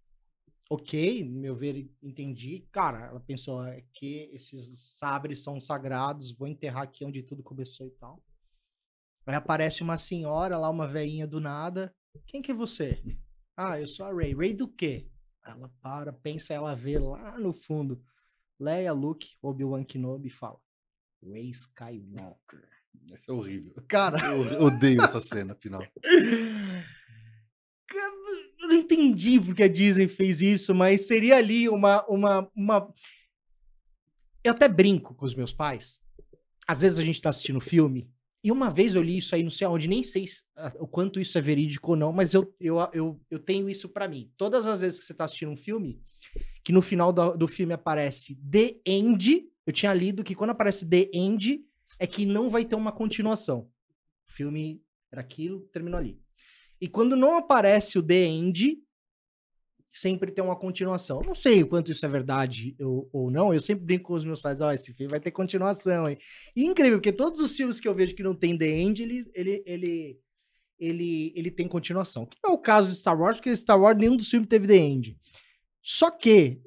ok, no meu ver, entendi. Cara, ela pensou é que esses sabres são sagrados, vou enterrar aqui onde tudo começou e tal. Aí aparece uma senhora lá, uma veinha do nada. Quem que é você? Ah, eu sou a Rey. Rey do quê? Ela para, pensa, ela vê lá no fundo. Leia, Luke, Obi-Wan Kenobi e fala. Rey Skywalker. Isso é horrível. Cara, Eu odeio essa cena final. Eu não entendi porque a Disney fez isso, mas seria ali uma, uma, uma. Eu até brinco com os meus pais. Às vezes a gente tá assistindo filme, e uma vez eu li isso aí, não sei aonde, nem sei se- ah, o quanto isso é verídico ou não, mas eu, eu, eu, eu tenho isso pra mim. Todas as vezes que você tá assistindo um filme, que no final do, do filme aparece The End, eu tinha lido que quando aparece The End, é que não vai ter uma continuação. O filme era aquilo, terminou ali. E quando não aparece o The End, sempre tem uma continuação. Eu não sei o quanto isso é verdade ou, ou não. Eu sempre brinco com os meus pais, ó, esse filme vai ter continuação, hein? E incrível, porque todos os filmes que eu vejo que não tem The End, ele, ele, ele, ele, ele tem continuação. Que não é o caso de Star Wars, porque Star Wars nenhum dos filmes teve The End. Só que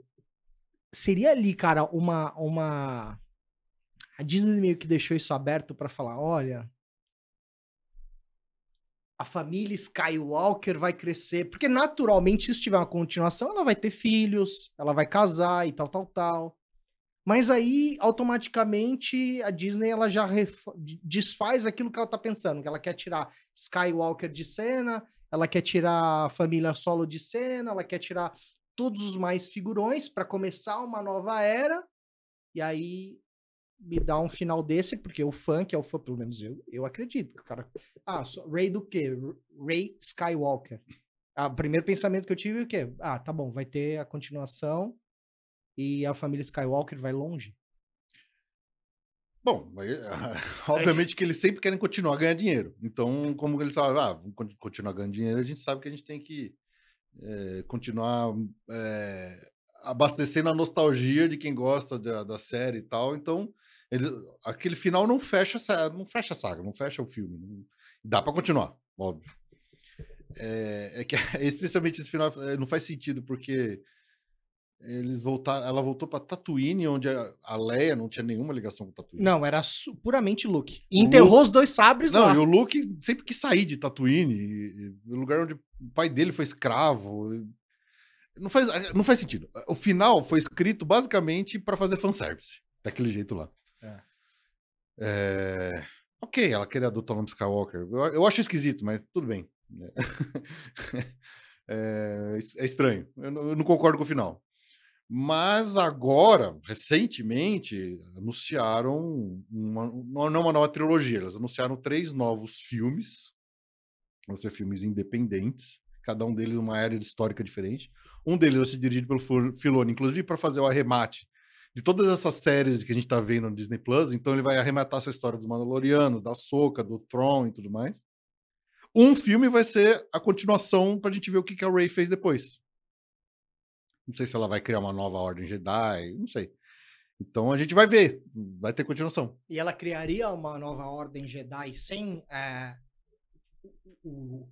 seria ali, cara, uma uma a Disney meio que deixou isso aberto pra falar, olha, a família Skywalker vai crescer, porque naturalmente se tiver uma continuação, ela vai ter filhos, ela vai casar e tal, tal, tal. Mas aí, automaticamente, a Disney ela já desfaz aquilo que ela tá pensando, que ela quer tirar Skywalker de cena, ela quer tirar a família solo de cena, ela quer tirar todos os mais figurões para começar uma nova era. E aí me dá um final desse, porque o fã, que é o fã, pelo menos eu, eu acredito que o cara. Ah, só- Ray do quê? Ray Skywalker. Ah, o primeiro pensamento que eu tive é o quê? Ah, tá bom, vai ter a continuação e a família Skywalker vai longe. Bom, obviamente que eles sempre querem continuar a ganhar dinheiro. Então, como eles falam, ah, vamos con- continuar ganhando dinheiro, a gente sabe que a gente tem que eh, continuar eh, abastecendo a nostalgia de quem gosta da, da série e tal. Então, eles, aquele final não fecha, não fecha a saga, não fecha o filme. não- dá pra continuar, óbvio. É, é que especialmente esse final eh, não faz sentido, porque eles voltaram, ela voltou pra Tatooine, onde a, Leia não tinha nenhuma ligação com Tatooine. Não, era puramente Luke. E enterrou os dois sabres Não, lá. e o Luke sempre quis sair de Tatooine, e- e o lugar onde o pai dele foi escravo. e- Não faz, não faz sentido. O final foi escrito basicamente para fazer fanservice, daquele jeito lá. É. É, Ok, ela queria adotar o nome Skywalker. Eu, eu acho esquisito, mas tudo bem. É, é estranho. Eu eu não concordo com o final. Mas agora, recentemente, anunciaram uma, não uma nova trilogia, eles anunciaram três novos filmes. Vão ser filmes independentes, cada um deles uma área histórica diferente. Um deles vai ser dirigido pelo Fil- Filoni, inclusive para fazer o arremate de todas essas séries que a gente tá vendo no Disney Plus. Então ele vai arrematar essa história dos Mandalorianos, da Soca, do Tron e tudo mais. Um filme vai ser a continuação pra gente ver o que, que a Rey fez depois. Não sei se ela vai criar uma nova Ordem Jedi, não sei. Então a gente vai ver, vai ter continuação. E ela criaria uma nova ordem Jedi sem é, o,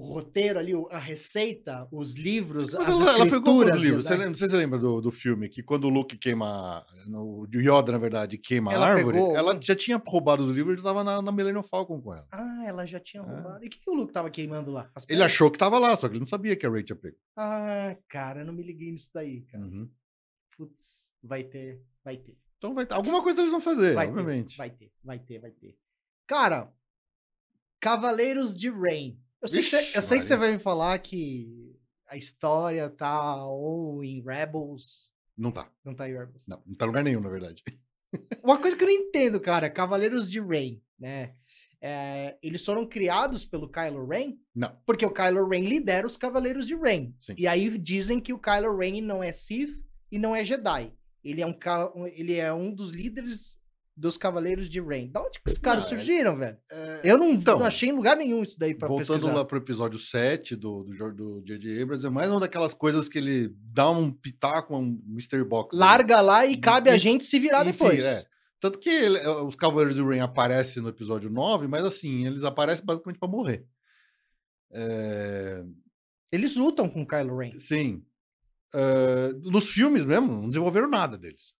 o roteiro ali, a receita, os livros, Mas as ela, ela foi escrituras os livros. Você Jedi. lembra- não sei se você lembra do, do filme, que quando o Luke queima, no, o Yoda, na verdade, queima Ela a árvore, pegou ela já tinha roubado os livros e já tava na, na Millennium Falcon com ela. Ah, ela já tinha É. roubado. E o que, que o Luke tava queimando lá? As Ele pedras? achou que tava lá, só que ele não sabia que a Rey tinha pego. Ah, cara, eu não me liguei nisso daí, cara. Uhum. Putz, vai ter, vai ter. Então vai ter. Alguma coisa eles vão fazer, Vai obviamente. ter, vai ter, vai ter, vai ter. Cara, Cavaleiros de Rain. Eu sei, que, você, eu sei que você vai me falar que a história tá ou em Rebels. Não tá. Não tá em Rebels. Não, não tá em lugar nenhum, na verdade. Uma coisa que eu não entendo, cara, Cavaleiros de Rain, né? É, eles foram criados pelo Kylo Ren, Não. porque o Kylo Ren lidera os Cavaleiros de Rain. Sim. E aí dizem que o Kylo Ren não é Sith e não é Jedi. Ele é um- ele é um dos líderes dos Cavaleiros de Rain. Da onde que esses caras é- surgiram, velho? É, Eu não, então, não achei em lugar nenhum isso daí pra Voltando pesquisar. lá pro episódio 7 do do Jor- do J.J. Abrams, é mais uma daquelas coisas que ele dá um pitaco, um mystery box. né? Larga lá e cabe a Enfim, gente se virar Enfim, depois. é. Tanto que ele- é, os Cavaleiros do Rain aparecem no episódio 9, mas assim, eles aparecem basicamente pra morrer. É, Eles lutam com o Kylo Ren. Sim. Ah, nos filmes mesmo, não desenvolveram nada deles.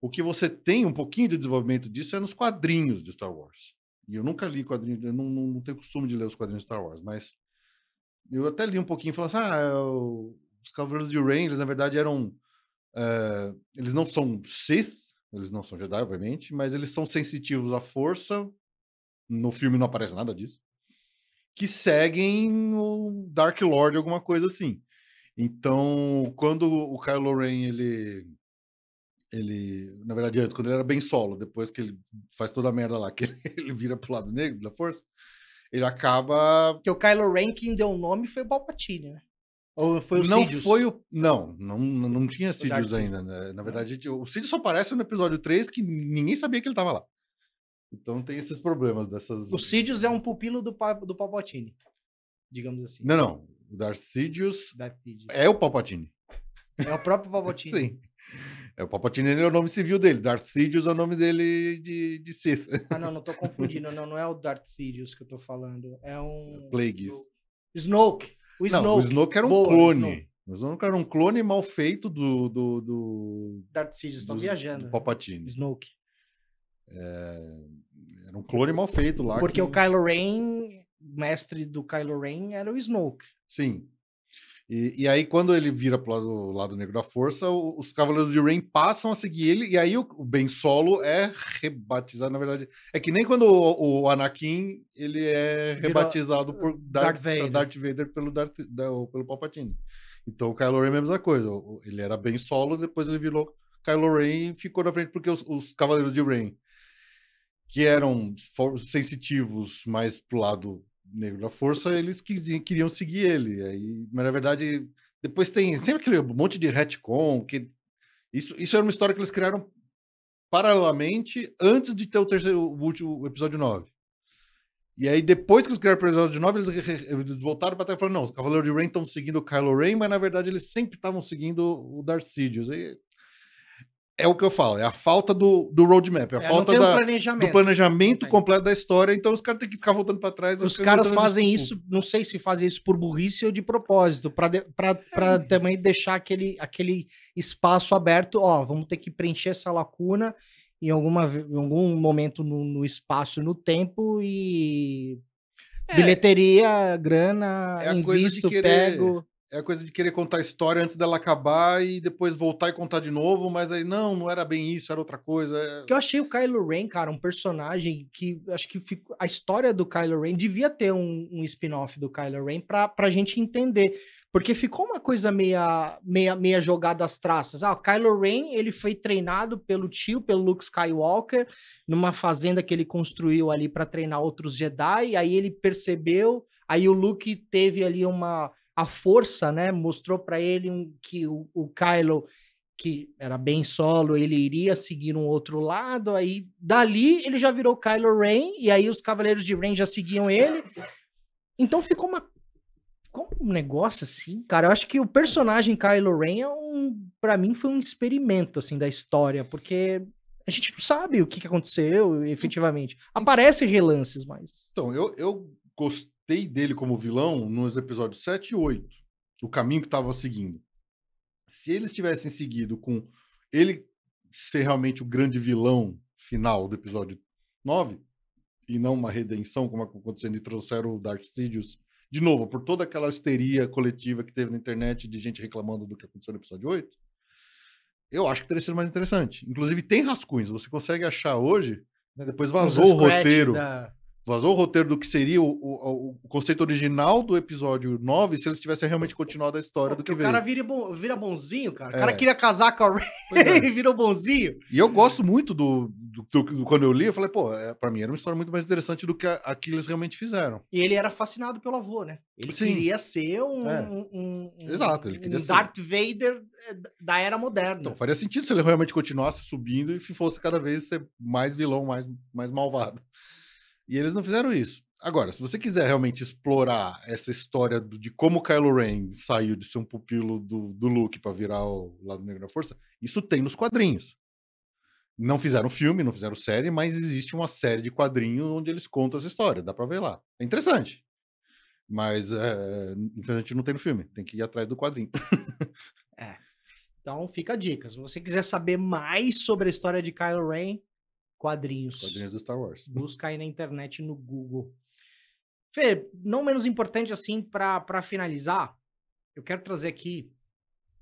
O que você tem um pouquinho de desenvolvimento disso é nos quadrinhos de Star Wars. E eu nunca li quadrinhos, eu não, não, não tenho costume de ler os quadrinhos de Star Wars, mas eu até li um pouquinho e falei assim: ah, é os Cavaleiros de Rain, eles na verdade eram. ah, eles não são Sith, eles não são Jedi, obviamente, mas eles são sensitivos à força. No filme não aparece nada disso. Que seguem o Dark Lord, alguma coisa assim. Então, quando o Kylo Ren, ele. Ele. Na verdade, antes, quando ele era bem solo, depois que ele faz toda a merda lá, que ele, ele vira pro lado negro da força, ele acaba. Porque o Kylo Ren quem deu o nome foi o Palpatine, né? Ou foi o não Sidious? foi o. Não, não, não tinha Sidious ainda. né? Na verdade, o Sidious só aparece no episódio 3 que ninguém sabia que ele tava lá. Então tem esses problemas dessas. O Sidious é um pupilo do, do Palpatine. Digamos assim. Não, não. O Darth Sidious Darth Sidious. é o Palpatine. É o próprio Palpatine. Sim. É o Palpatine, é o nome civil dele. Darth Sidious é o nome dele de, de Sith. Ah, não, não tô confundindo. Não, não é o Darth Sidious que eu tô falando. É um. Plagueis. Snoke. O Não, Snoke. o Snoke era um Boa, clone. O Snoke era um clone mal feito do, do, do, Darth Sidious, estão do- viajando. do Palpatine. Snoke. Era um clone mal feito lá. Porque que- o Kylo Ren, mestre do Kylo Ren, era o Snoke. Sim. E, e aí, quando ele vira pro lado, lado negro da força, o- os Cavaleiros de Rain passam a seguir ele, e aí o, o Ben Solo é rebatizado, na verdade. É que nem quando o, o Anakin ele é Virou, rebatizado por Darth Darth, Vader. Darth Vader pelo, Darth, da- pelo Palpatine. Então o Kylo Ren é a mesma coisa. Ele era Ben Solo, depois ele virou Kylo Ren e ficou na frente porque os, os Cavaleiros de Rain, que eram sensitivos mais pro lado negro da força, eles queriam seguir ele. Aí, mas na verdade, depois tem sempre aquele monte de retcon, que isso, isso era uma história que eles criaram paralelamente antes de ter o terceiro, o último o episódio 9. E aí, depois que eles criaram o episódio 9, eles, eles voltaram pra trás e falaram: não, os Cavaleiros de Rain estão seguindo o Kylo Ren, mas na verdade eles sempre estavam seguindo o Darth Sidious. E é o que eu falo, é a falta do, do roadmap, é a É, falta da, planejamento. do planejamento completo da história, então os caras têm que ficar voltando pra trás. Os caras fazem isso, não sei se fazem isso por burrice ou de propósito, de- pra pra também deixar aquele, aquele espaço aberto. Ó, vamos ter que preencher essa lacuna em, alguma, em algum momento no, no espaço, no tempo e. É. Bilheteria, grana, É invisto, querer- pego. É a coisa de querer contar a história antes dela acabar e depois voltar e contar de novo, mas aí não, não era bem isso, era outra coisa. é- Porque eu achei o Kylo Ren, cara, um personagem que acho que a história do Kylo Ren devia ter um, um spin-off do Kylo Ren pra, pra gente entender. Porque ficou uma coisa meia, meia, meia jogada às traças. Ah, o Kylo Ren, ele foi treinado pelo tio, pelo Luke Skywalker, numa fazenda que ele construiu ali pra treinar outros Jedi, aí ele percebeu, aí o Luke teve ali uma a força, né, mostrou pra ele um, que o, o Kylo que era bem solo, ele iria seguir um outro lado, aí dali ele já virou Kylo Ren, e aí os Cavaleiros de Ren já seguiam ele. Então ficou uma um negócio assim, cara. Eu acho que o personagem Kylo Ren é um, para mim foi um experimento assim da história, porque a gente não sabe o que, que aconteceu efetivamente. Aparecem relances, mas Então, eu, eu gostei dele como vilão nos episódios 7 e 8, o caminho que estava seguindo. Se eles tivessem seguido com ele ser realmente o grande vilão final do episódio 9, e não uma redenção, como acontecendo, e trouxeram o Darth Sidious de novo, por toda aquela histeria coletiva que teve na internet de gente reclamando do que aconteceu no episódio 8, eu acho que teria sido mais interessante. Inclusive, tem rascunhos, você consegue achar hoje, né, depois vazou o roteiro. da- vazou o roteiro do que seria o, o, o conceito original do episódio 9 se eles tivessem realmente continuado a história do que o veio. cara vira, bom, vira bonzinho, cara. O É. cara queria casar com a Ray é. e virou bonzinho. E eu gosto muito do, do, do- do- Quando eu li, eu falei, pô, é, pra mim era uma história muito mais interessante do que a, a que eles realmente fizeram. E ele era fascinado pelo avô, né? Ele Sim. queria ser um, É. um, um- um- Exato, ele queria um ser. Darth Vader eh, da era moderna. Então, faria sentido se ele realmente continuasse subindo e fosse cada vez ser mais vilão, mais, mais malvado. E eles não fizeram isso. Agora, se você quiser realmente explorar essa história do- de como Kylo Ren saiu de ser um pupilo do, do Luke pra virar o lado negro da força, isso tem nos quadrinhos. Não fizeram filme, não fizeram série, mas existe uma série de quadrinhos onde eles contam essa história. Dá pra ver lá. É interessante. Mas, é, infelizmente, não tem no filme. Tem que ir atrás do quadrinho. Então fica a dica. Se você quiser saber mais sobre a história de Kylo Ren, quadrinhos. quadrinhos do Star Wars. Busca aí na internet no Google. Fê, não menos importante assim, para finalizar, eu quero trazer aqui.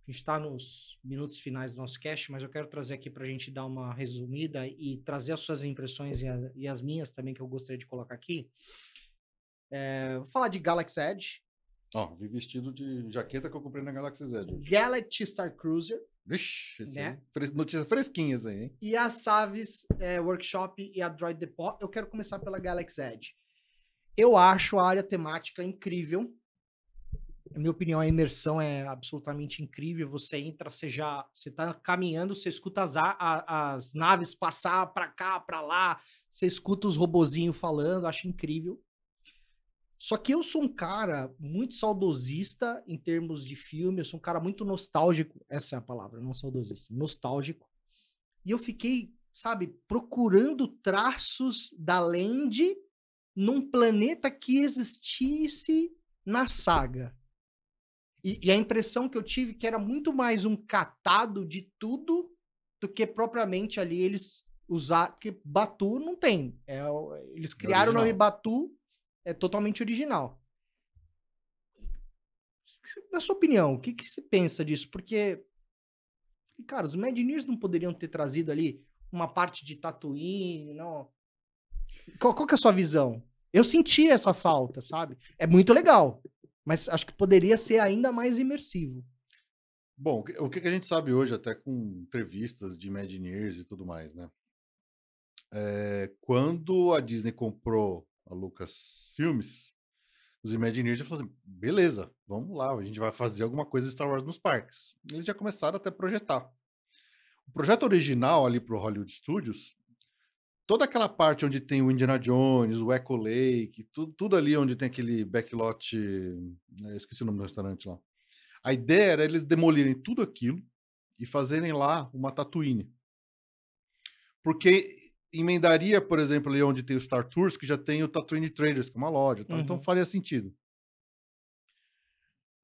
A gente está nos minutos finais do nosso cast, mas eu quero trazer aqui para a gente dar uma resumida e trazer as suas impressões e, a- e as minhas também, que eu gostaria de colocar aqui. É, vou falar de Galaxy Edge, Ó, vi vestido de jaqueta que eu comprei na Galaxy Z. hoje. Galaxy Star Cruiser Vixe, Né? Fres- Notícias fresquinhas aí, hein? e a Saves é, Workshop e a Droid Depot. Eu quero começar pela Galaxy Edge. Eu acho a área temática incrível. Na minha opinião, a imersão é absolutamente incrível. Você entra, você já, você tá caminhando, você escuta as, a- as naves passar para cá, para lá, você escuta os robozinhos falando, acho incrível. Só que eu sou um cara muito saudosista em termos de filme, eu sou um cara muito nostálgico, essa é a palavra, não saudosista, nostálgico. E eu fiquei, sabe, procurando traços da Land num planeta que existisse na saga. E, e a impressão que eu tive que era muito mais um catado de tudo do que propriamente ali eles usar, porque Batu não tem. É, eles criaram o nome. Batu, é totalmente original. Na sua opinião, o que, que você pensa disso? Porque, cara, os Imagineers não poderiam ter trazido ali uma parte de Tatooine, não? Qual, qual que é a sua visão? Eu senti essa falta, sabe? É muito legal, mas acho que poderia ser ainda mais imersivo. Bom, o que a gente sabe hoje, até com entrevistas de Imagineers e tudo mais, né? É, quando a Disney comprou a Lucas Filmes, os Imagineers já falaram assim, beleza, vamos lá, a gente vai fazer alguma coisa de Star Wars nos parques. Eles já começaram até a projetar. O projeto original ali pro Hollywood Studios, toda aquela parte onde tem o Indiana Jones, o Echo Lake, tudo, tudo ali onde tem aquele backlot, eh, eu esqueci o nome do restaurante lá. A ideia era eles demolirem tudo aquilo e fazerem lá uma Tatooine. Porque emendaria, por exemplo, ali onde tem o Star Tours, que já tem o Tatooine Traders, que é uma loja, tal, então Uhum. faria sentido.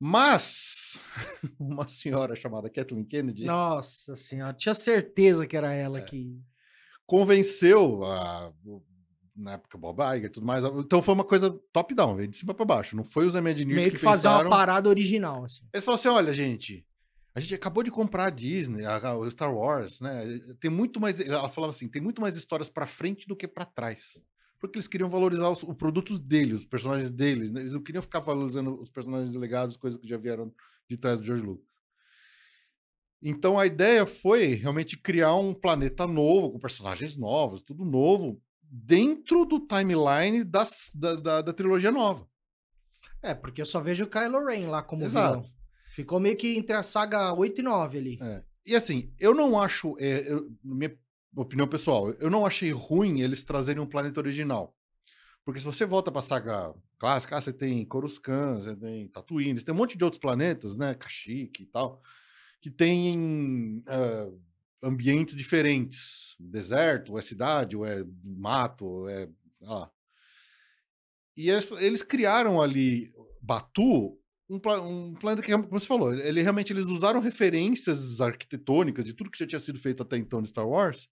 Mas uma senhora chamada Kathleen Kennedy Nossa senhora, tinha certeza que era ela É. que. convenceu a, na época Bob Iger e tudo mais. Então foi uma coisa top-down, de cima para baixo. Não foi os Imagineers Meio que, que fazer pensaram... uma parada original, assim. Eles falaram assim: olha, gente, a gente acabou de comprar a Disney, a, a- o Star Wars, né? Tem muito mais. Ela falava assim: tem muito mais histórias pra frente do que pra trás. Porque eles queriam valorizar os, os produtos deles, os personagens deles. né? Eles não queriam ficar valorizando os personagens legados, coisas que já vieram de trás do George Lucas. Então a ideia foi realmente criar um planeta novo, com personagens novos, tudo novo, dentro do timeline das, da, da, da trilogia nova. É, porque eu só vejo o Kylo Ren lá como Exato. vilão. Ficou meio que entre a saga 8 e 9 ali. É. E assim, eu não acho, é, eu- minha opinião pessoal, eu não achei ruim eles trazerem um planeta original. Porque se você volta pra saga clássica, ah, você tem Coruscant, você tem Tatooine, você tem um monte de outros planetas, né? Kashyyyk e tal, que tem ah, ambientes diferentes. Deserto, ou é cidade, ou é mato, ou é. lá. E eles, eles criaram ali Batu, um, pla- um planeta que, como você falou, ele realmente eles usaram referências arquitetônicas de tudo que já tinha sido feito até então de Star Wars,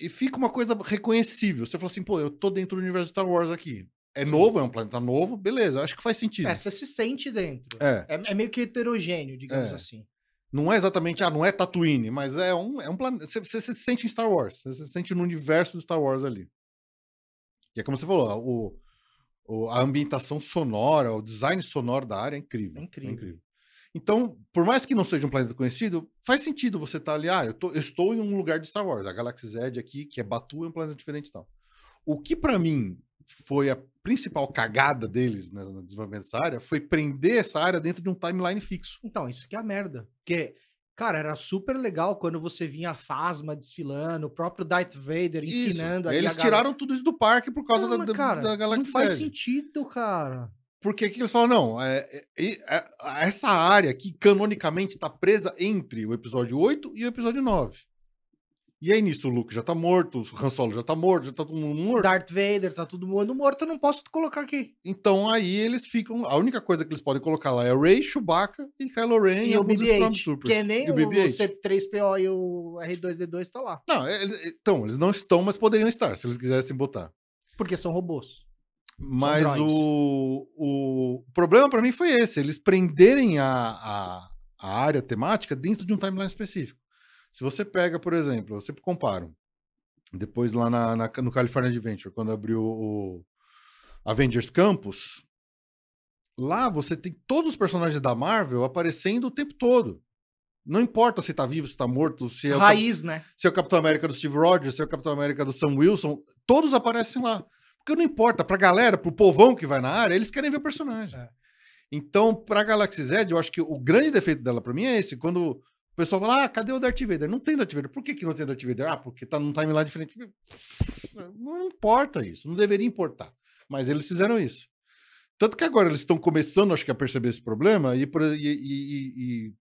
e fica uma coisa reconhecível. Você fala assim, pô, eu tô dentro do universo de Star Wars aqui. É Sim. novo, é um planeta novo, beleza, acho que faz sentido. É, você se sente dentro. É, É, é meio que heterogêneo, digamos É. assim. não é exatamente, ah, não é Tatooine, mas é um, é um planeta. Você, você se sente em Star Wars, você se sente no universo de Star Wars ali. E é como você falou, o, o- a ambientação sonora, o design sonoro da área é incrível. É incrível. Então, por mais que não seja um planeta conhecido, faz sentido você estar ali. Ah, eu, tô- eu estou em um lugar de Star Wars. A Galaxy Z aqui, que é Batu, é um planeta diferente e tal. O que pra mim foi a principal cagada deles né, no desenvolvimento dessa área foi prender essa área dentro de um timeline fixo. Então, isso que é a merda. Porque, cara, era super legal quando você vinha a Fasma desfilando, o próprio Darth Vader Isso. ensinando. Eles galera. tiraram tudo isso do parque por causa Não, da, cara, da Galaxy Não faz sentido, cara. Porque que eles falam, não, é, é- é- essa área aqui canonicamente está presa entre o episódio 8 e o episódio 9. E aí nisso o Luke já tá morto, o Han Solo já tá morto, já tá todo mundo morto. Darth Vader, tá todo mundo morto, eu não posso colocar aqui. Então aí eles ficam. A única coisa que eles podem colocar lá é Rey, Chewbacca e Kylo Ren E, e, o alguns BB-8, Stormtroopers. que nem E o, BB-8. C3PO e o R2D2 tá lá. Não, é- é- então, eles não estão, mas poderiam estar, se eles quisessem botar. Porque são robôs. Mas o, o problema pra mim foi esse: eles prenderem a, a, a área temática dentro de um timeline específico. Se você pega, por exemplo, eu sempre comparo. Depois lá na, na- no California Adventure, quando abriu o Avengers Campus, lá você tem todos os personagens da Marvel aparecendo o tempo todo. Não importa se tá vivo, se tá morto, se é, o, Raiz, né? se é o Capitão América do Steve Rogers, se é o Capitão América do Sam Wilson, todos aparecem lá. Porque não importa, pra galera, pro povão que vai na área, eles querem ver o personagem. É. Então, pra Galaxy Z, eu acho que o grande defeito dela pra mim é esse. Quando o pessoal fala, ah, cadê o Darth Vader? Não tem Darth Vader. Por que, que não tem Darth Vader? Ah, porque tá num timeline diferente. Não importa isso, não deveria importar. Mas eles fizeram isso. Tanto que agora eles estão começando, acho que, a perceber esse problema e, e- e- e-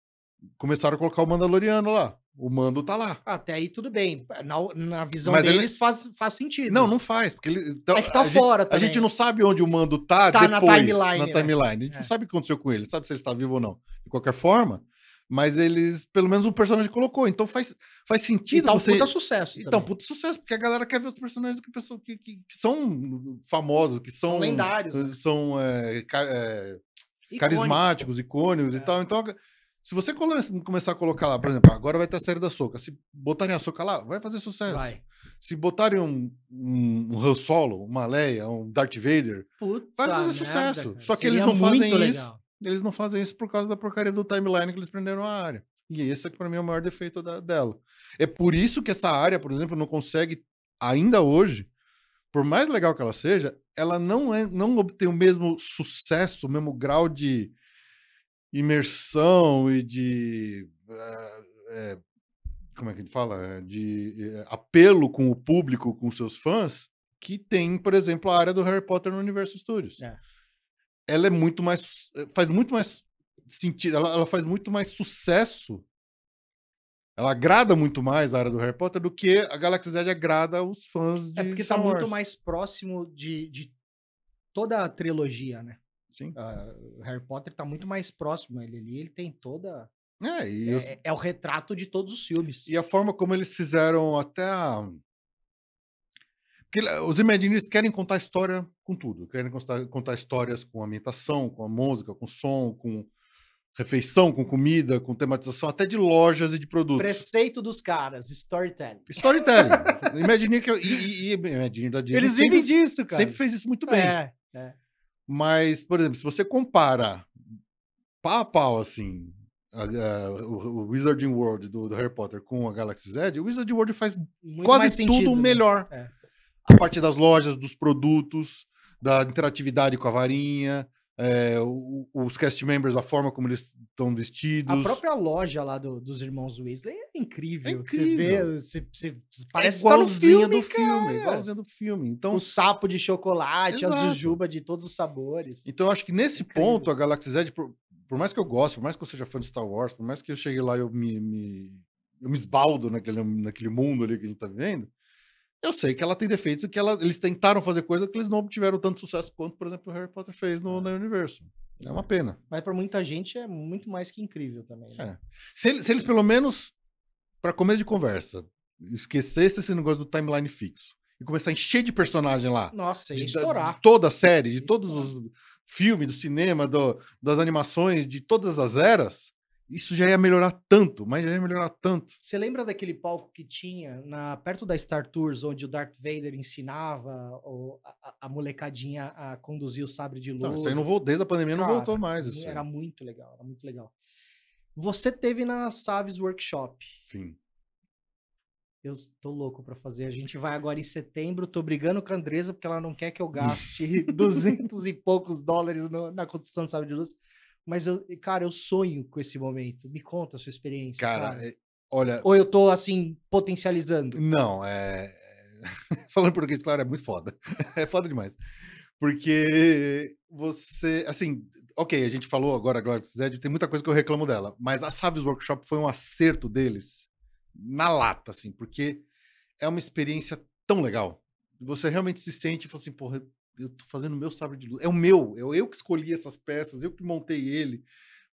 começaram a colocar o Mandaloriano lá. O Mando tá lá. Até aí tudo bem. Na, na visão Mas ele- deles faz, faz sentido. Não, não faz, porque ele, então, É que tá a gente- fora A gente não sabe onde o mando tá, Tá na depois, timeline, na né? timeline. A gente É. não sabe o que aconteceu com ele, sabe se ele está vivo ou não. De qualquer forma, mas eles, pelo menos o personagem colocou. Então faz, faz sentido um você. puta sucesso. Então, também. puta sucesso, porque a galera quer ver os personagens que, pessoa, que, que- que são famosos, que são, São lendários, né? são é, ca- é, Icônico. carismáticos, icônicos É. e tal. Então, se você come- começar a colocar lá, por exemplo, agora vai ter a série da Soca. Se botarem a Soca lá, vai fazer sucesso. Vai. Se botarem um, um, um Han Solo, uma Leia, um Darth Vader, Puta Vai fazer merda, sucesso. cara. Só que eles Seria não fazem muito isso. Eles não fazem isso por causa da porcaria do timeline que eles prenderam a área. E esse é pra mim é o maior defeito da- dela. É por isso que essa área, por exemplo, não consegue, ainda hoje, por mais legal que ela seja, ela não, é, não obtém o mesmo sucesso, o mesmo grau de imersão e de. eh, como é que a gente fala? Eh, De eh, apelo com o público, com seus fãs, que tem, por exemplo, a área do Harry Potter no Universo Studios. É. Ela é muito mais. eh, faz muito mais sentido, ela, ela faz muito mais sucesso. Ela agrada muito mais a área do Harry Potter do que a Galaxy Z agrada os fãs de É porque Star tá muito Wars. mais próximo de, de toda a trilogia, né? Sim. O Harry Potter tá muito mais próximo. Ele ali, ele tem toda. É, e, os- É, é o retrato de todos os filmes. e a forma como eles fizeram até a. Ele- os Imagineers querem contar história com tudo. Querem contar, contar histórias com ambientação, com a música, com som, com refeição, com comida, com tematização, até de lojas e de produtos. Preceito dos caras, storytelling. Storytelling. Imagineer que. E, e, e Imagineer da Disney Eles sempre, vivem disso, cara. sempre fez isso muito bem. É, Mas, por exemplo, se você compara pau a pau, assim, a- a- o, o Wizarding World do, do Harry Potter com a Galaxy Z, o Wizarding World faz muito quase mais sentido, tudo né? melhor. É. A parte das lojas, dos produtos, da interatividade com a varinha, é, o- os cast members, a forma como eles estão vestidos. A própria loja lá do- dos irmãos Weasley é incrível. É Você vê, incrível. você, você- é parece que tá igualzinha do filme, igualzinha do filme. Então, O sapo de chocolate, a Exato. jujuba de todos os sabores. Então, eu acho que nesse Incrível. ponto, a Galaxy Z, por, por mais que eu goste, por mais que eu seja fã de Star Wars, por mais que eu chegue lá e eu me, me, eu me esbaldo naquele, naquele mundo ali que a gente tá vivendo, eu sei que ela tem defeitos e que ela, eles tentaram fazer coisa que eles não obtiveram tanto sucesso quanto, por exemplo, o Harry Potter fez no, no universo. É uma pena. Mas pra muita gente é muito mais que incrível também. né? É. Se, eles- se eles, pelo menos, para começo de conversa, esquecessem esse negócio do timeline fixo e começar a encher de personagem lá, Nossa, ia de, estourar. de toda a série, de todos os filmes, do cinema, do- das animações, de todas as eras, Isso já ia melhorar tanto, mas já ia melhorar tanto. Você lembra daquele palco que tinha na, perto da Star Tours, onde o Darth Vader ensinava a, a molecadinha a conduzir o sabre de luz? Não, isso aí não voltou, desde a pandemia não Cara, voltou mais. Isso aí. Era muito legal, era muito legal. Você teve na Saves Workshop. Enfim. Eu tô louco pra fazer. A gente vai agora em setembro. Tô brigando com a Andresa porque ela não quer que eu gaste 200 e poucos dólares no- na construção do sabre de luz. Mas, eu, cara, eu sonho com esse momento. Me conta a sua experiência. Cara, Cara, é- olha, Ou eu tô, assim, potencializando? Não, é. Falando português, claro, é muito foda. É foda demais. Porque você. Assim, ok, a gente falou agora, Galaxy Z, tem muita coisa que eu reclamo dela, mas a Saves Workshop foi um acerto deles na lata, assim, porque é uma experiência tão legal. Você realmente se sente e fala assim, porra, eu tô fazendo o meu sabre de luz. É o meu, é eu que escolhi essas peças, eu que montei ele.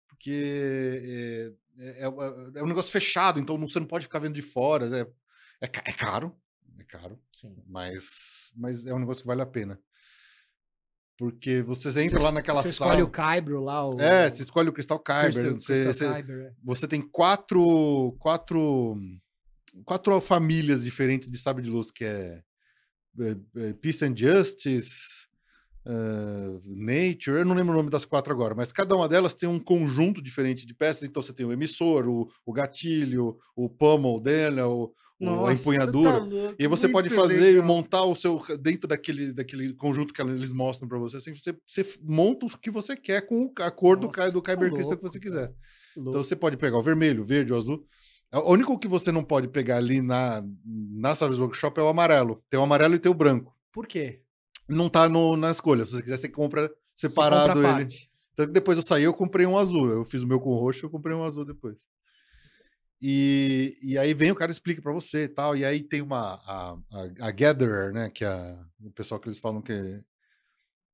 Porque é, é, é- é um negócio fechado, então você não pode ficar vendo de fora. É, é, é caro, é caro, Sim. mas, mas é um negócio que vale a pena. Porque vocês entram lá naquela você sala. escolhe o Kyber lá. O, É, você escolhe o Kyber. Crystal- Você, Crystal você- Kyber, é. você tem quatro, quatro, quatro famílias diferentes de sabre de luz, que é, Peace and Justice, eh, Nature, eu não lembro o nome das quatro agora, mas cada uma delas tem um conjunto diferente de peças, então você tem o emissor, o, o gatilho, o pummel dela, o, o- a Nossa, empunhadura. tá louco, E você pode fazer e legal. montar o seu dentro daquele, daquele conjunto que eles mostram para você. Assim, você, você monta o que você quer com a cor do, Nossa, Ky- do tá Kyber Crystal que você quiser. Louco. Então você pode pegar o vermelho, o verde, o azul. O único que você não pode pegar ali na, na Savage Workshop é o amarelo. Tem o amarelo e tem o branco. Por quê? Não tá no, na escolha. Se você quiser, você compra Você separado compra a ele. que depois eu saí, eu comprei um azul. Eu fiz o meu com roxo, eu comprei um azul depois. E, e aí vem o cara explica pra você e tal. E aí tem uma a, a, a Gatherer, né? Que é o pessoal que eles falam que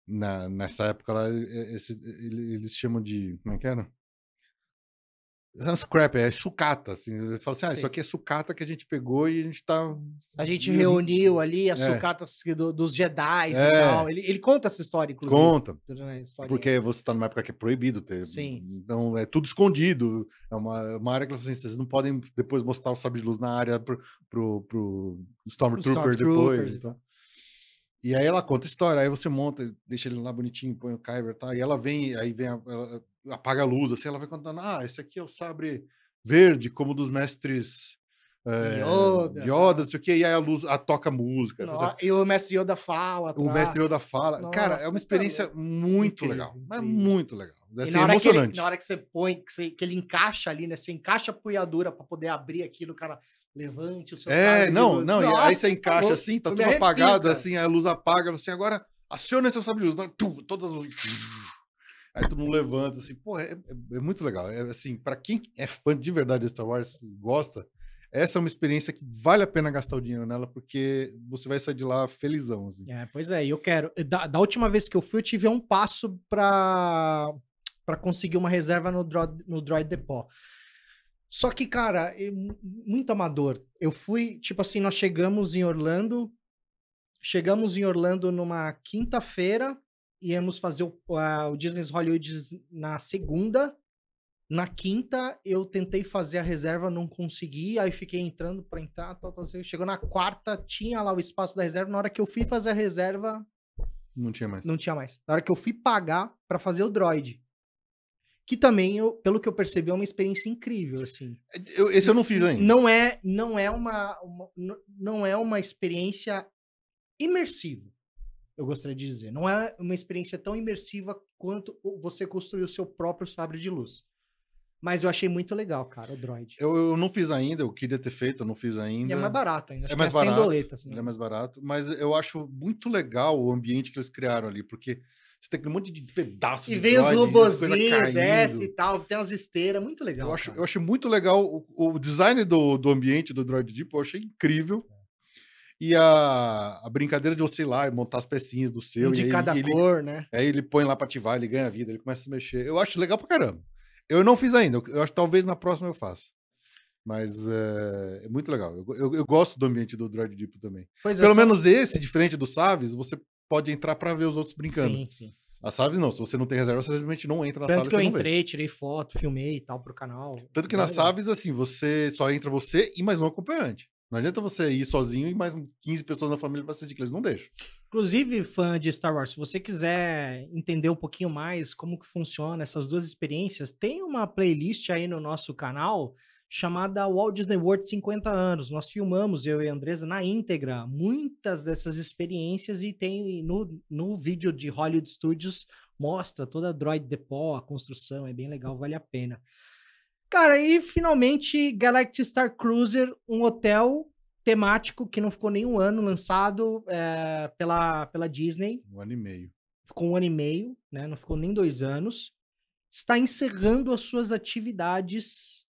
na, nessa época lá, esse- ele- eles chamam de. Como é que era? Não, scrap, é sucata. Assim. Ele fala assim: ah, Sim. isso aqui é sucata que a gente pegou e a gente tá. A gente reuniu ali as É. sucatas do- dos Jedi É. e tal. Ele, ele conta essa história, inclusive. Conta. Porque você tá numa época que é proibido ter. Sim. Então é tudo escondido. É uma, uma área que assim, vocês não podem depois mostrar o sabre de luz na área pro, pro, pro Stormtrooper Stormtroopers depois. e Então. E aí ela conta a história, aí você monta, deixa ele lá bonitinho, põe o Kyber e tal. E ela vem, aí vem, a- ela apaga a luz, assim, ela vai contando: ah, esse aqui é o sabre verde, como dos mestres. É, Yoda, Yoda, não sei o quê, e aí a luz a, toca música. No- sabe? E o mestre Yoda fala. O atrás. mestre Yoda fala. Cara, é Nossa, uma experiência louco. muito Incrível, legal. Mas incrível. muito legal. E ser na hora, que ele, emocionante. na hora que você põe, que, você- que ele encaixa ali, né? Você encaixa a punhadura pra poder abrir aquilo, o cara levante o seu É, não, não. e aí Nossa, você tá encaixa assim, tá tudo arrepio, apagado, cara. assim, a luz apaga, assim, agora aciona seu sabre de luz. Todas as luzes. Aí todo mundo levanta, assim, pô, é, é- é muito legal. É assim, pra quem é fã de verdade de Star Wars, gosta, essa é uma experiência que vale a pena gastar o dinheiro nela, porque você vai sair de lá felizão, assim. É, pois é, e eu quero. Da, da última vez que eu fui, eu tive um passo pra, pra conseguir uma reserva no, Droid, no Droid Depot. Só que, cara, é mu- muito amador. Eu fui, tipo assim, nós chegamos em Orlando. Chegamos em Orlando numa quinta-feira. Íamos fazer o, a- o Disney's Hollywood na segunda. Na quinta, eu tentei fazer a reserva, não consegui. Aí fiquei entrando pra entrar. Tal, tal. Chegou na quarta, tinha lá o espaço da reserva. Na hora que eu fui fazer a reserva, Não tinha mais. não tinha mais. Na hora que eu fui pagar pra fazer o Droid. Que também, eu, pelo que eu percebi, é uma experiência incrível, assim. Eu- esse eu não fiz ainda. Não é, não é uma, uma- não é uma experiência imersiva. Eu gostaria de dizer, não é uma experiência tão imersiva quanto você construir o seu próprio sabre de luz. Mas eu achei muito legal, cara, o Droid. Eu, eu não fiz ainda, eu queria ter feito, eu não fiz ainda. E é mais barato ainda. acho É mais 100 barato. doletas, né? Ele é mais barato, mas eu acho muito legal o ambiente que eles criaram ali, porque você tem um monte de pedaços E de vem os as coisas robozinhos, desce e tal, tem umas esteiras, muito legal. Eu acho, cara. eu achei muito legal o, o design do, do ambiente do Droid Deep, eu achei incrível. E a, a brincadeira de você ir lá e montar as pecinhas do seu. De cada ele, cor, né? Aí ele põe lá pra ativar, ele ganha vida, ele começa a se mexer. Eu acho legal pra caramba. Eu não fiz ainda, eu, acho que talvez na próxima eu faça. Mas é, é muito legal. Eu, eu, eu gosto do ambiente do Droid Deep também. Pois é, Pelo são- menos esse, diferente do Saves, você pode entrar pra ver os outros brincando. Sim, sim. sim. As Saves não, se você não tem reserva, você simplesmente não entra na Tanto sala que e eu entrei, tirei foto, filmei e tal pro canal. Tanto que nas legal. Saves, assim, você só entra você e mais um acompanhante. Não adianta você ir sozinho e mais 15 pessoas na família pra assistir, eles não deixam. Inclusive, fã de Star Wars, se você quiser entender um pouquinho mais como que funciona essas duas experiências, tem uma playlist aí no nosso canal chamada Walt Disney World 50 anos. Nós filmamos, eu e a Andresa, na íntegra, muitas dessas experiências e tem no, no vídeo de Hollywood Studios, mostra toda a Droid Depot, a construção, é bem legal, vale a pena. Cara, e finalmente Galactic Star Cruiser, um hotel temático que não ficou nem um ano lançado é, pela, pela Disney, Um ano e meio. ficou um ano e meio, né? Não ficou nem dois anos. Está encerrando as suas atividades.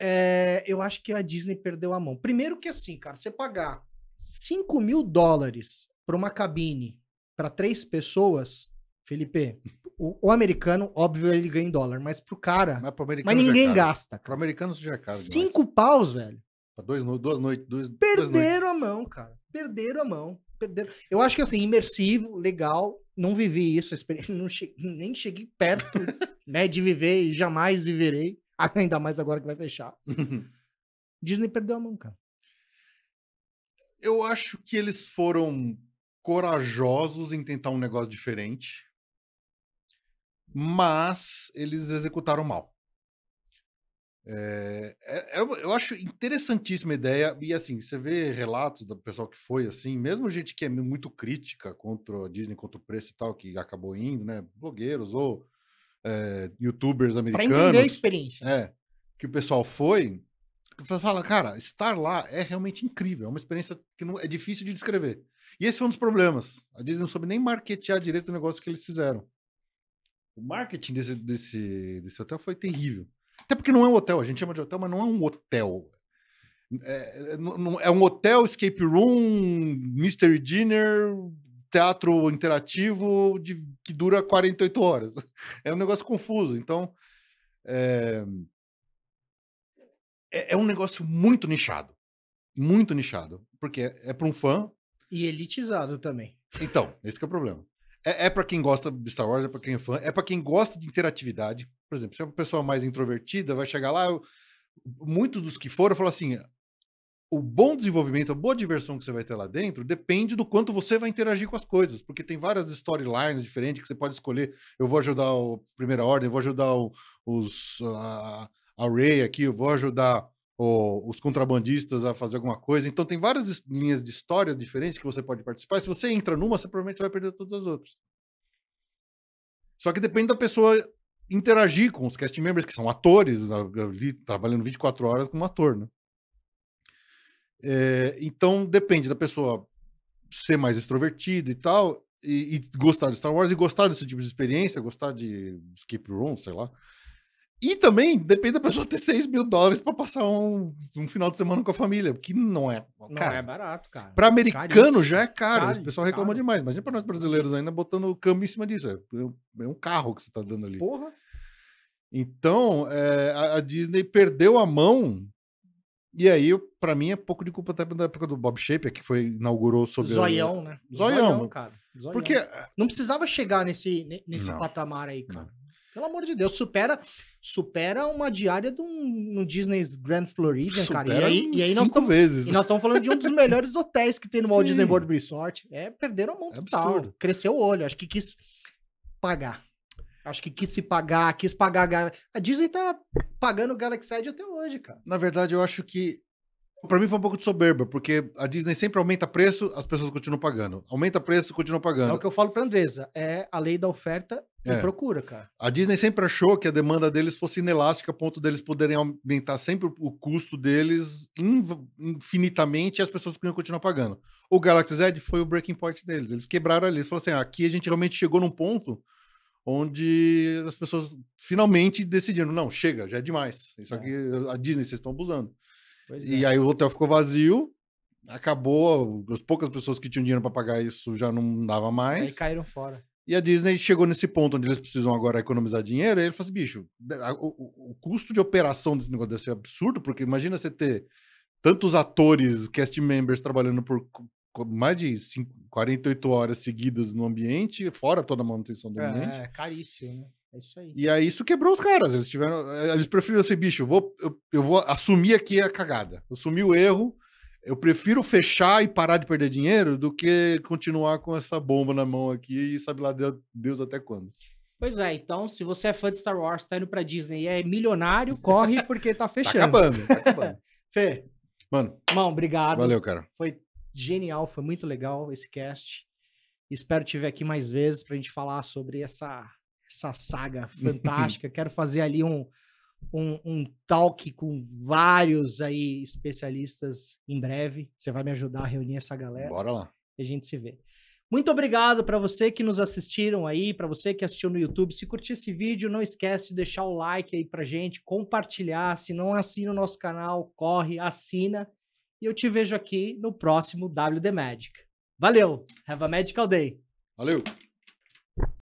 É, eu acho que a Disney perdeu a mão. Primeiro que assim, cara, você pagar 5 mil dólares para uma cabine para três pessoas, Felipe, o, o americano, óbvio, ele ganha em dólar, mas pro cara. Mas pro americano Mas é ninguém caro. gasta. Pro americano isso já é caro demais. Cinco paus, velho. Pra dois, duas noites. Duas, duas noites. Perderam a mão, cara. Perderam a mão. Perderam. Eu acho que assim, imersivo, legal. Não vivi isso, não che- nem cheguei perto né, de viver e jamais viverei. Ainda mais agora que vai fechar. Disney perdeu a mão, cara. Eu acho que eles foram corajosos em tentar um negócio diferente, mas eles executaram mal. É, é- é eu acho interessantíssima a ideia, e assim, você vê relatos do pessoal que foi assim, mesmo gente que é muito crítica contra a Disney, contra o preço e tal, que acabou indo, né? Blogueiros ou é, youtubers Pra americanos. entender a experiência. É, que o pessoal foi, que fala, cara, estar lá é realmente incrível, é uma experiência que não, é difícil de descrever. E esse foi um dos problemas. A Disney não soube nem marketear direito o negócio que eles fizeram. O marketing desse, desse, desse hotel foi terrível. Até porque não é um hotel, a gente chama de hotel, mas não é um hotel. É, é- é um hotel, escape room, mystery dinner, teatro interativo de- que dura 48 horas. É um negócio confuso. Então, é, é, é um negócio muito nichado. Muito nichado. Porque é, é para um fã. E elitizado também. Então, esse é o problema. É, é para quem gosta de Star Wars, é para quem é fã, é para quem gosta de interatividade. Por exemplo, se é uma pessoa mais introvertida, vai chegar lá. eu- muitos dos que foram falam assim: o bom desenvolvimento, a boa diversão que você vai ter lá dentro depende do quanto você vai interagir com as coisas, porque tem várias storylines diferentes que você pode escolher. Eu vou ajudar o Primeira Ordem, eu vou ajudar o- os a, a Rey aqui, eu vou ajudar o- os contrabandistas a fazer alguma coisa. Então tem várias linhas de histórias diferentes que você pode participar. Se você entra numa, você provavelmente vai perder todas as outras. Só que depende da pessoa interagir com os cast members, que são atores, ali trabalhando 24 horas como ator, né? É, então depende da pessoa ser mais extrovertida e tal, e, e gostar de Star Wars, e gostar desse tipo de experiência, gostar de escape room, sei lá. E também depende da pessoa ter 6 mil dólares para passar um, um final de semana com a família, que não é. Não cara, é barato, cara. para americano Caríssimo. já é caro. Caro, o pessoal reclama caro. demais. Imagina para nós brasileiros ainda botando o câmbio em cima disso. É, é um carro que você tá dando ali. Porra. Então, é, a, a Disney perdeu a mão. E aí, para mim, é pouco de culpa até da época do Bob Shaper, que foi inaugurou sobre. a- Zoião, né? Zoião, mano. cara. Zoião. Porque Não precisava chegar nesse, ne- nesse Não. patamar aí, Não. cara. Pelo amor de Deus, supera, supera uma diária de um, no Disney's Grand Floridian, cara. E aí, e aí nós estamos vezes. e nós estamos falando de um dos melhores hotéis que tem no Walt. Disney World Resort. É, perderam a mão É total. absurdo. Cresceu o olho. Acho que quis pagar. Acho que quis se pagar, quis pagar. A Disney tá pagando o Galaxy Edge até hoje, cara. Na verdade, eu acho que. Pra mim foi um pouco de soberba, porque a Disney sempre aumenta preço, as pessoas continuam pagando. Aumenta preço, continuam É pagando. o que eu falo pra Andresa. É a lei da oferta e É. procura, cara. A Disney sempre achou que a demanda deles fosse inelástica, a ponto deles poderem aumentar sempre o custo deles infinitamente e as pessoas iam continuar pagando. O Galaxy Z foi o breaking point deles. Eles quebraram ali. Eles falaram assim: ah, aqui a gente realmente chegou num ponto onde as pessoas finalmente decidiram: não, chega, já é demais. Isso É. aqui, a Disney, vocês estão abusando. Pois E é. aí o hotel ficou vazio, acabou, as poucas pessoas que tinham dinheiro para pagar isso já não dava Aí mais. caíram fora. E a Disney chegou nesse ponto onde eles precisam agora economizar dinheiro, e ele falou assim, bicho, o, o- custo de operação desse negócio deve ser absurdo, porque imagina você ter tantos atores, cast members trabalhando por mais de cinco- 48 horas seguidas no ambiente, fora toda a manutenção do ambiente. É, caríssimo, né? É isso aí. E aí isso quebrou os caras. Eles tiveram. eh, Eles preferiram assim, bicho, eu vou, eu, eu vou assumir aqui a cagada. Eu assumi o erro. Eu prefiro fechar e parar de perder dinheiro do que continuar com essa bomba na mão aqui e sabe lá Deus, Deus até quando. Pois é, então, se você é fã de Star Wars, tá indo pra Disney e é milionário, corre porque tá Tá fechando. acabando, tá acabando. Fê, Mano, irmão, obrigado. valeu, cara. Foi genial, foi muito legal esse cast. Espero te ver aqui mais vezes pra gente falar sobre essa, essa saga fantástica. Quero fazer ali um, um, um talk com vários aí especialistas em breve. Você vai me ajudar a reunir essa galera Bora lá. e a gente se vê. Muito obrigado para você que nos assistiram aí, para você que assistiu no YouTube. Se curtiu esse vídeo, não esquece de deixar o like aí pra gente, compartilhar. Se não assina o nosso canal, corre, assina. E eu te vejo aqui no próximo WD Magic. Valeu! Have a magical day! Valeu.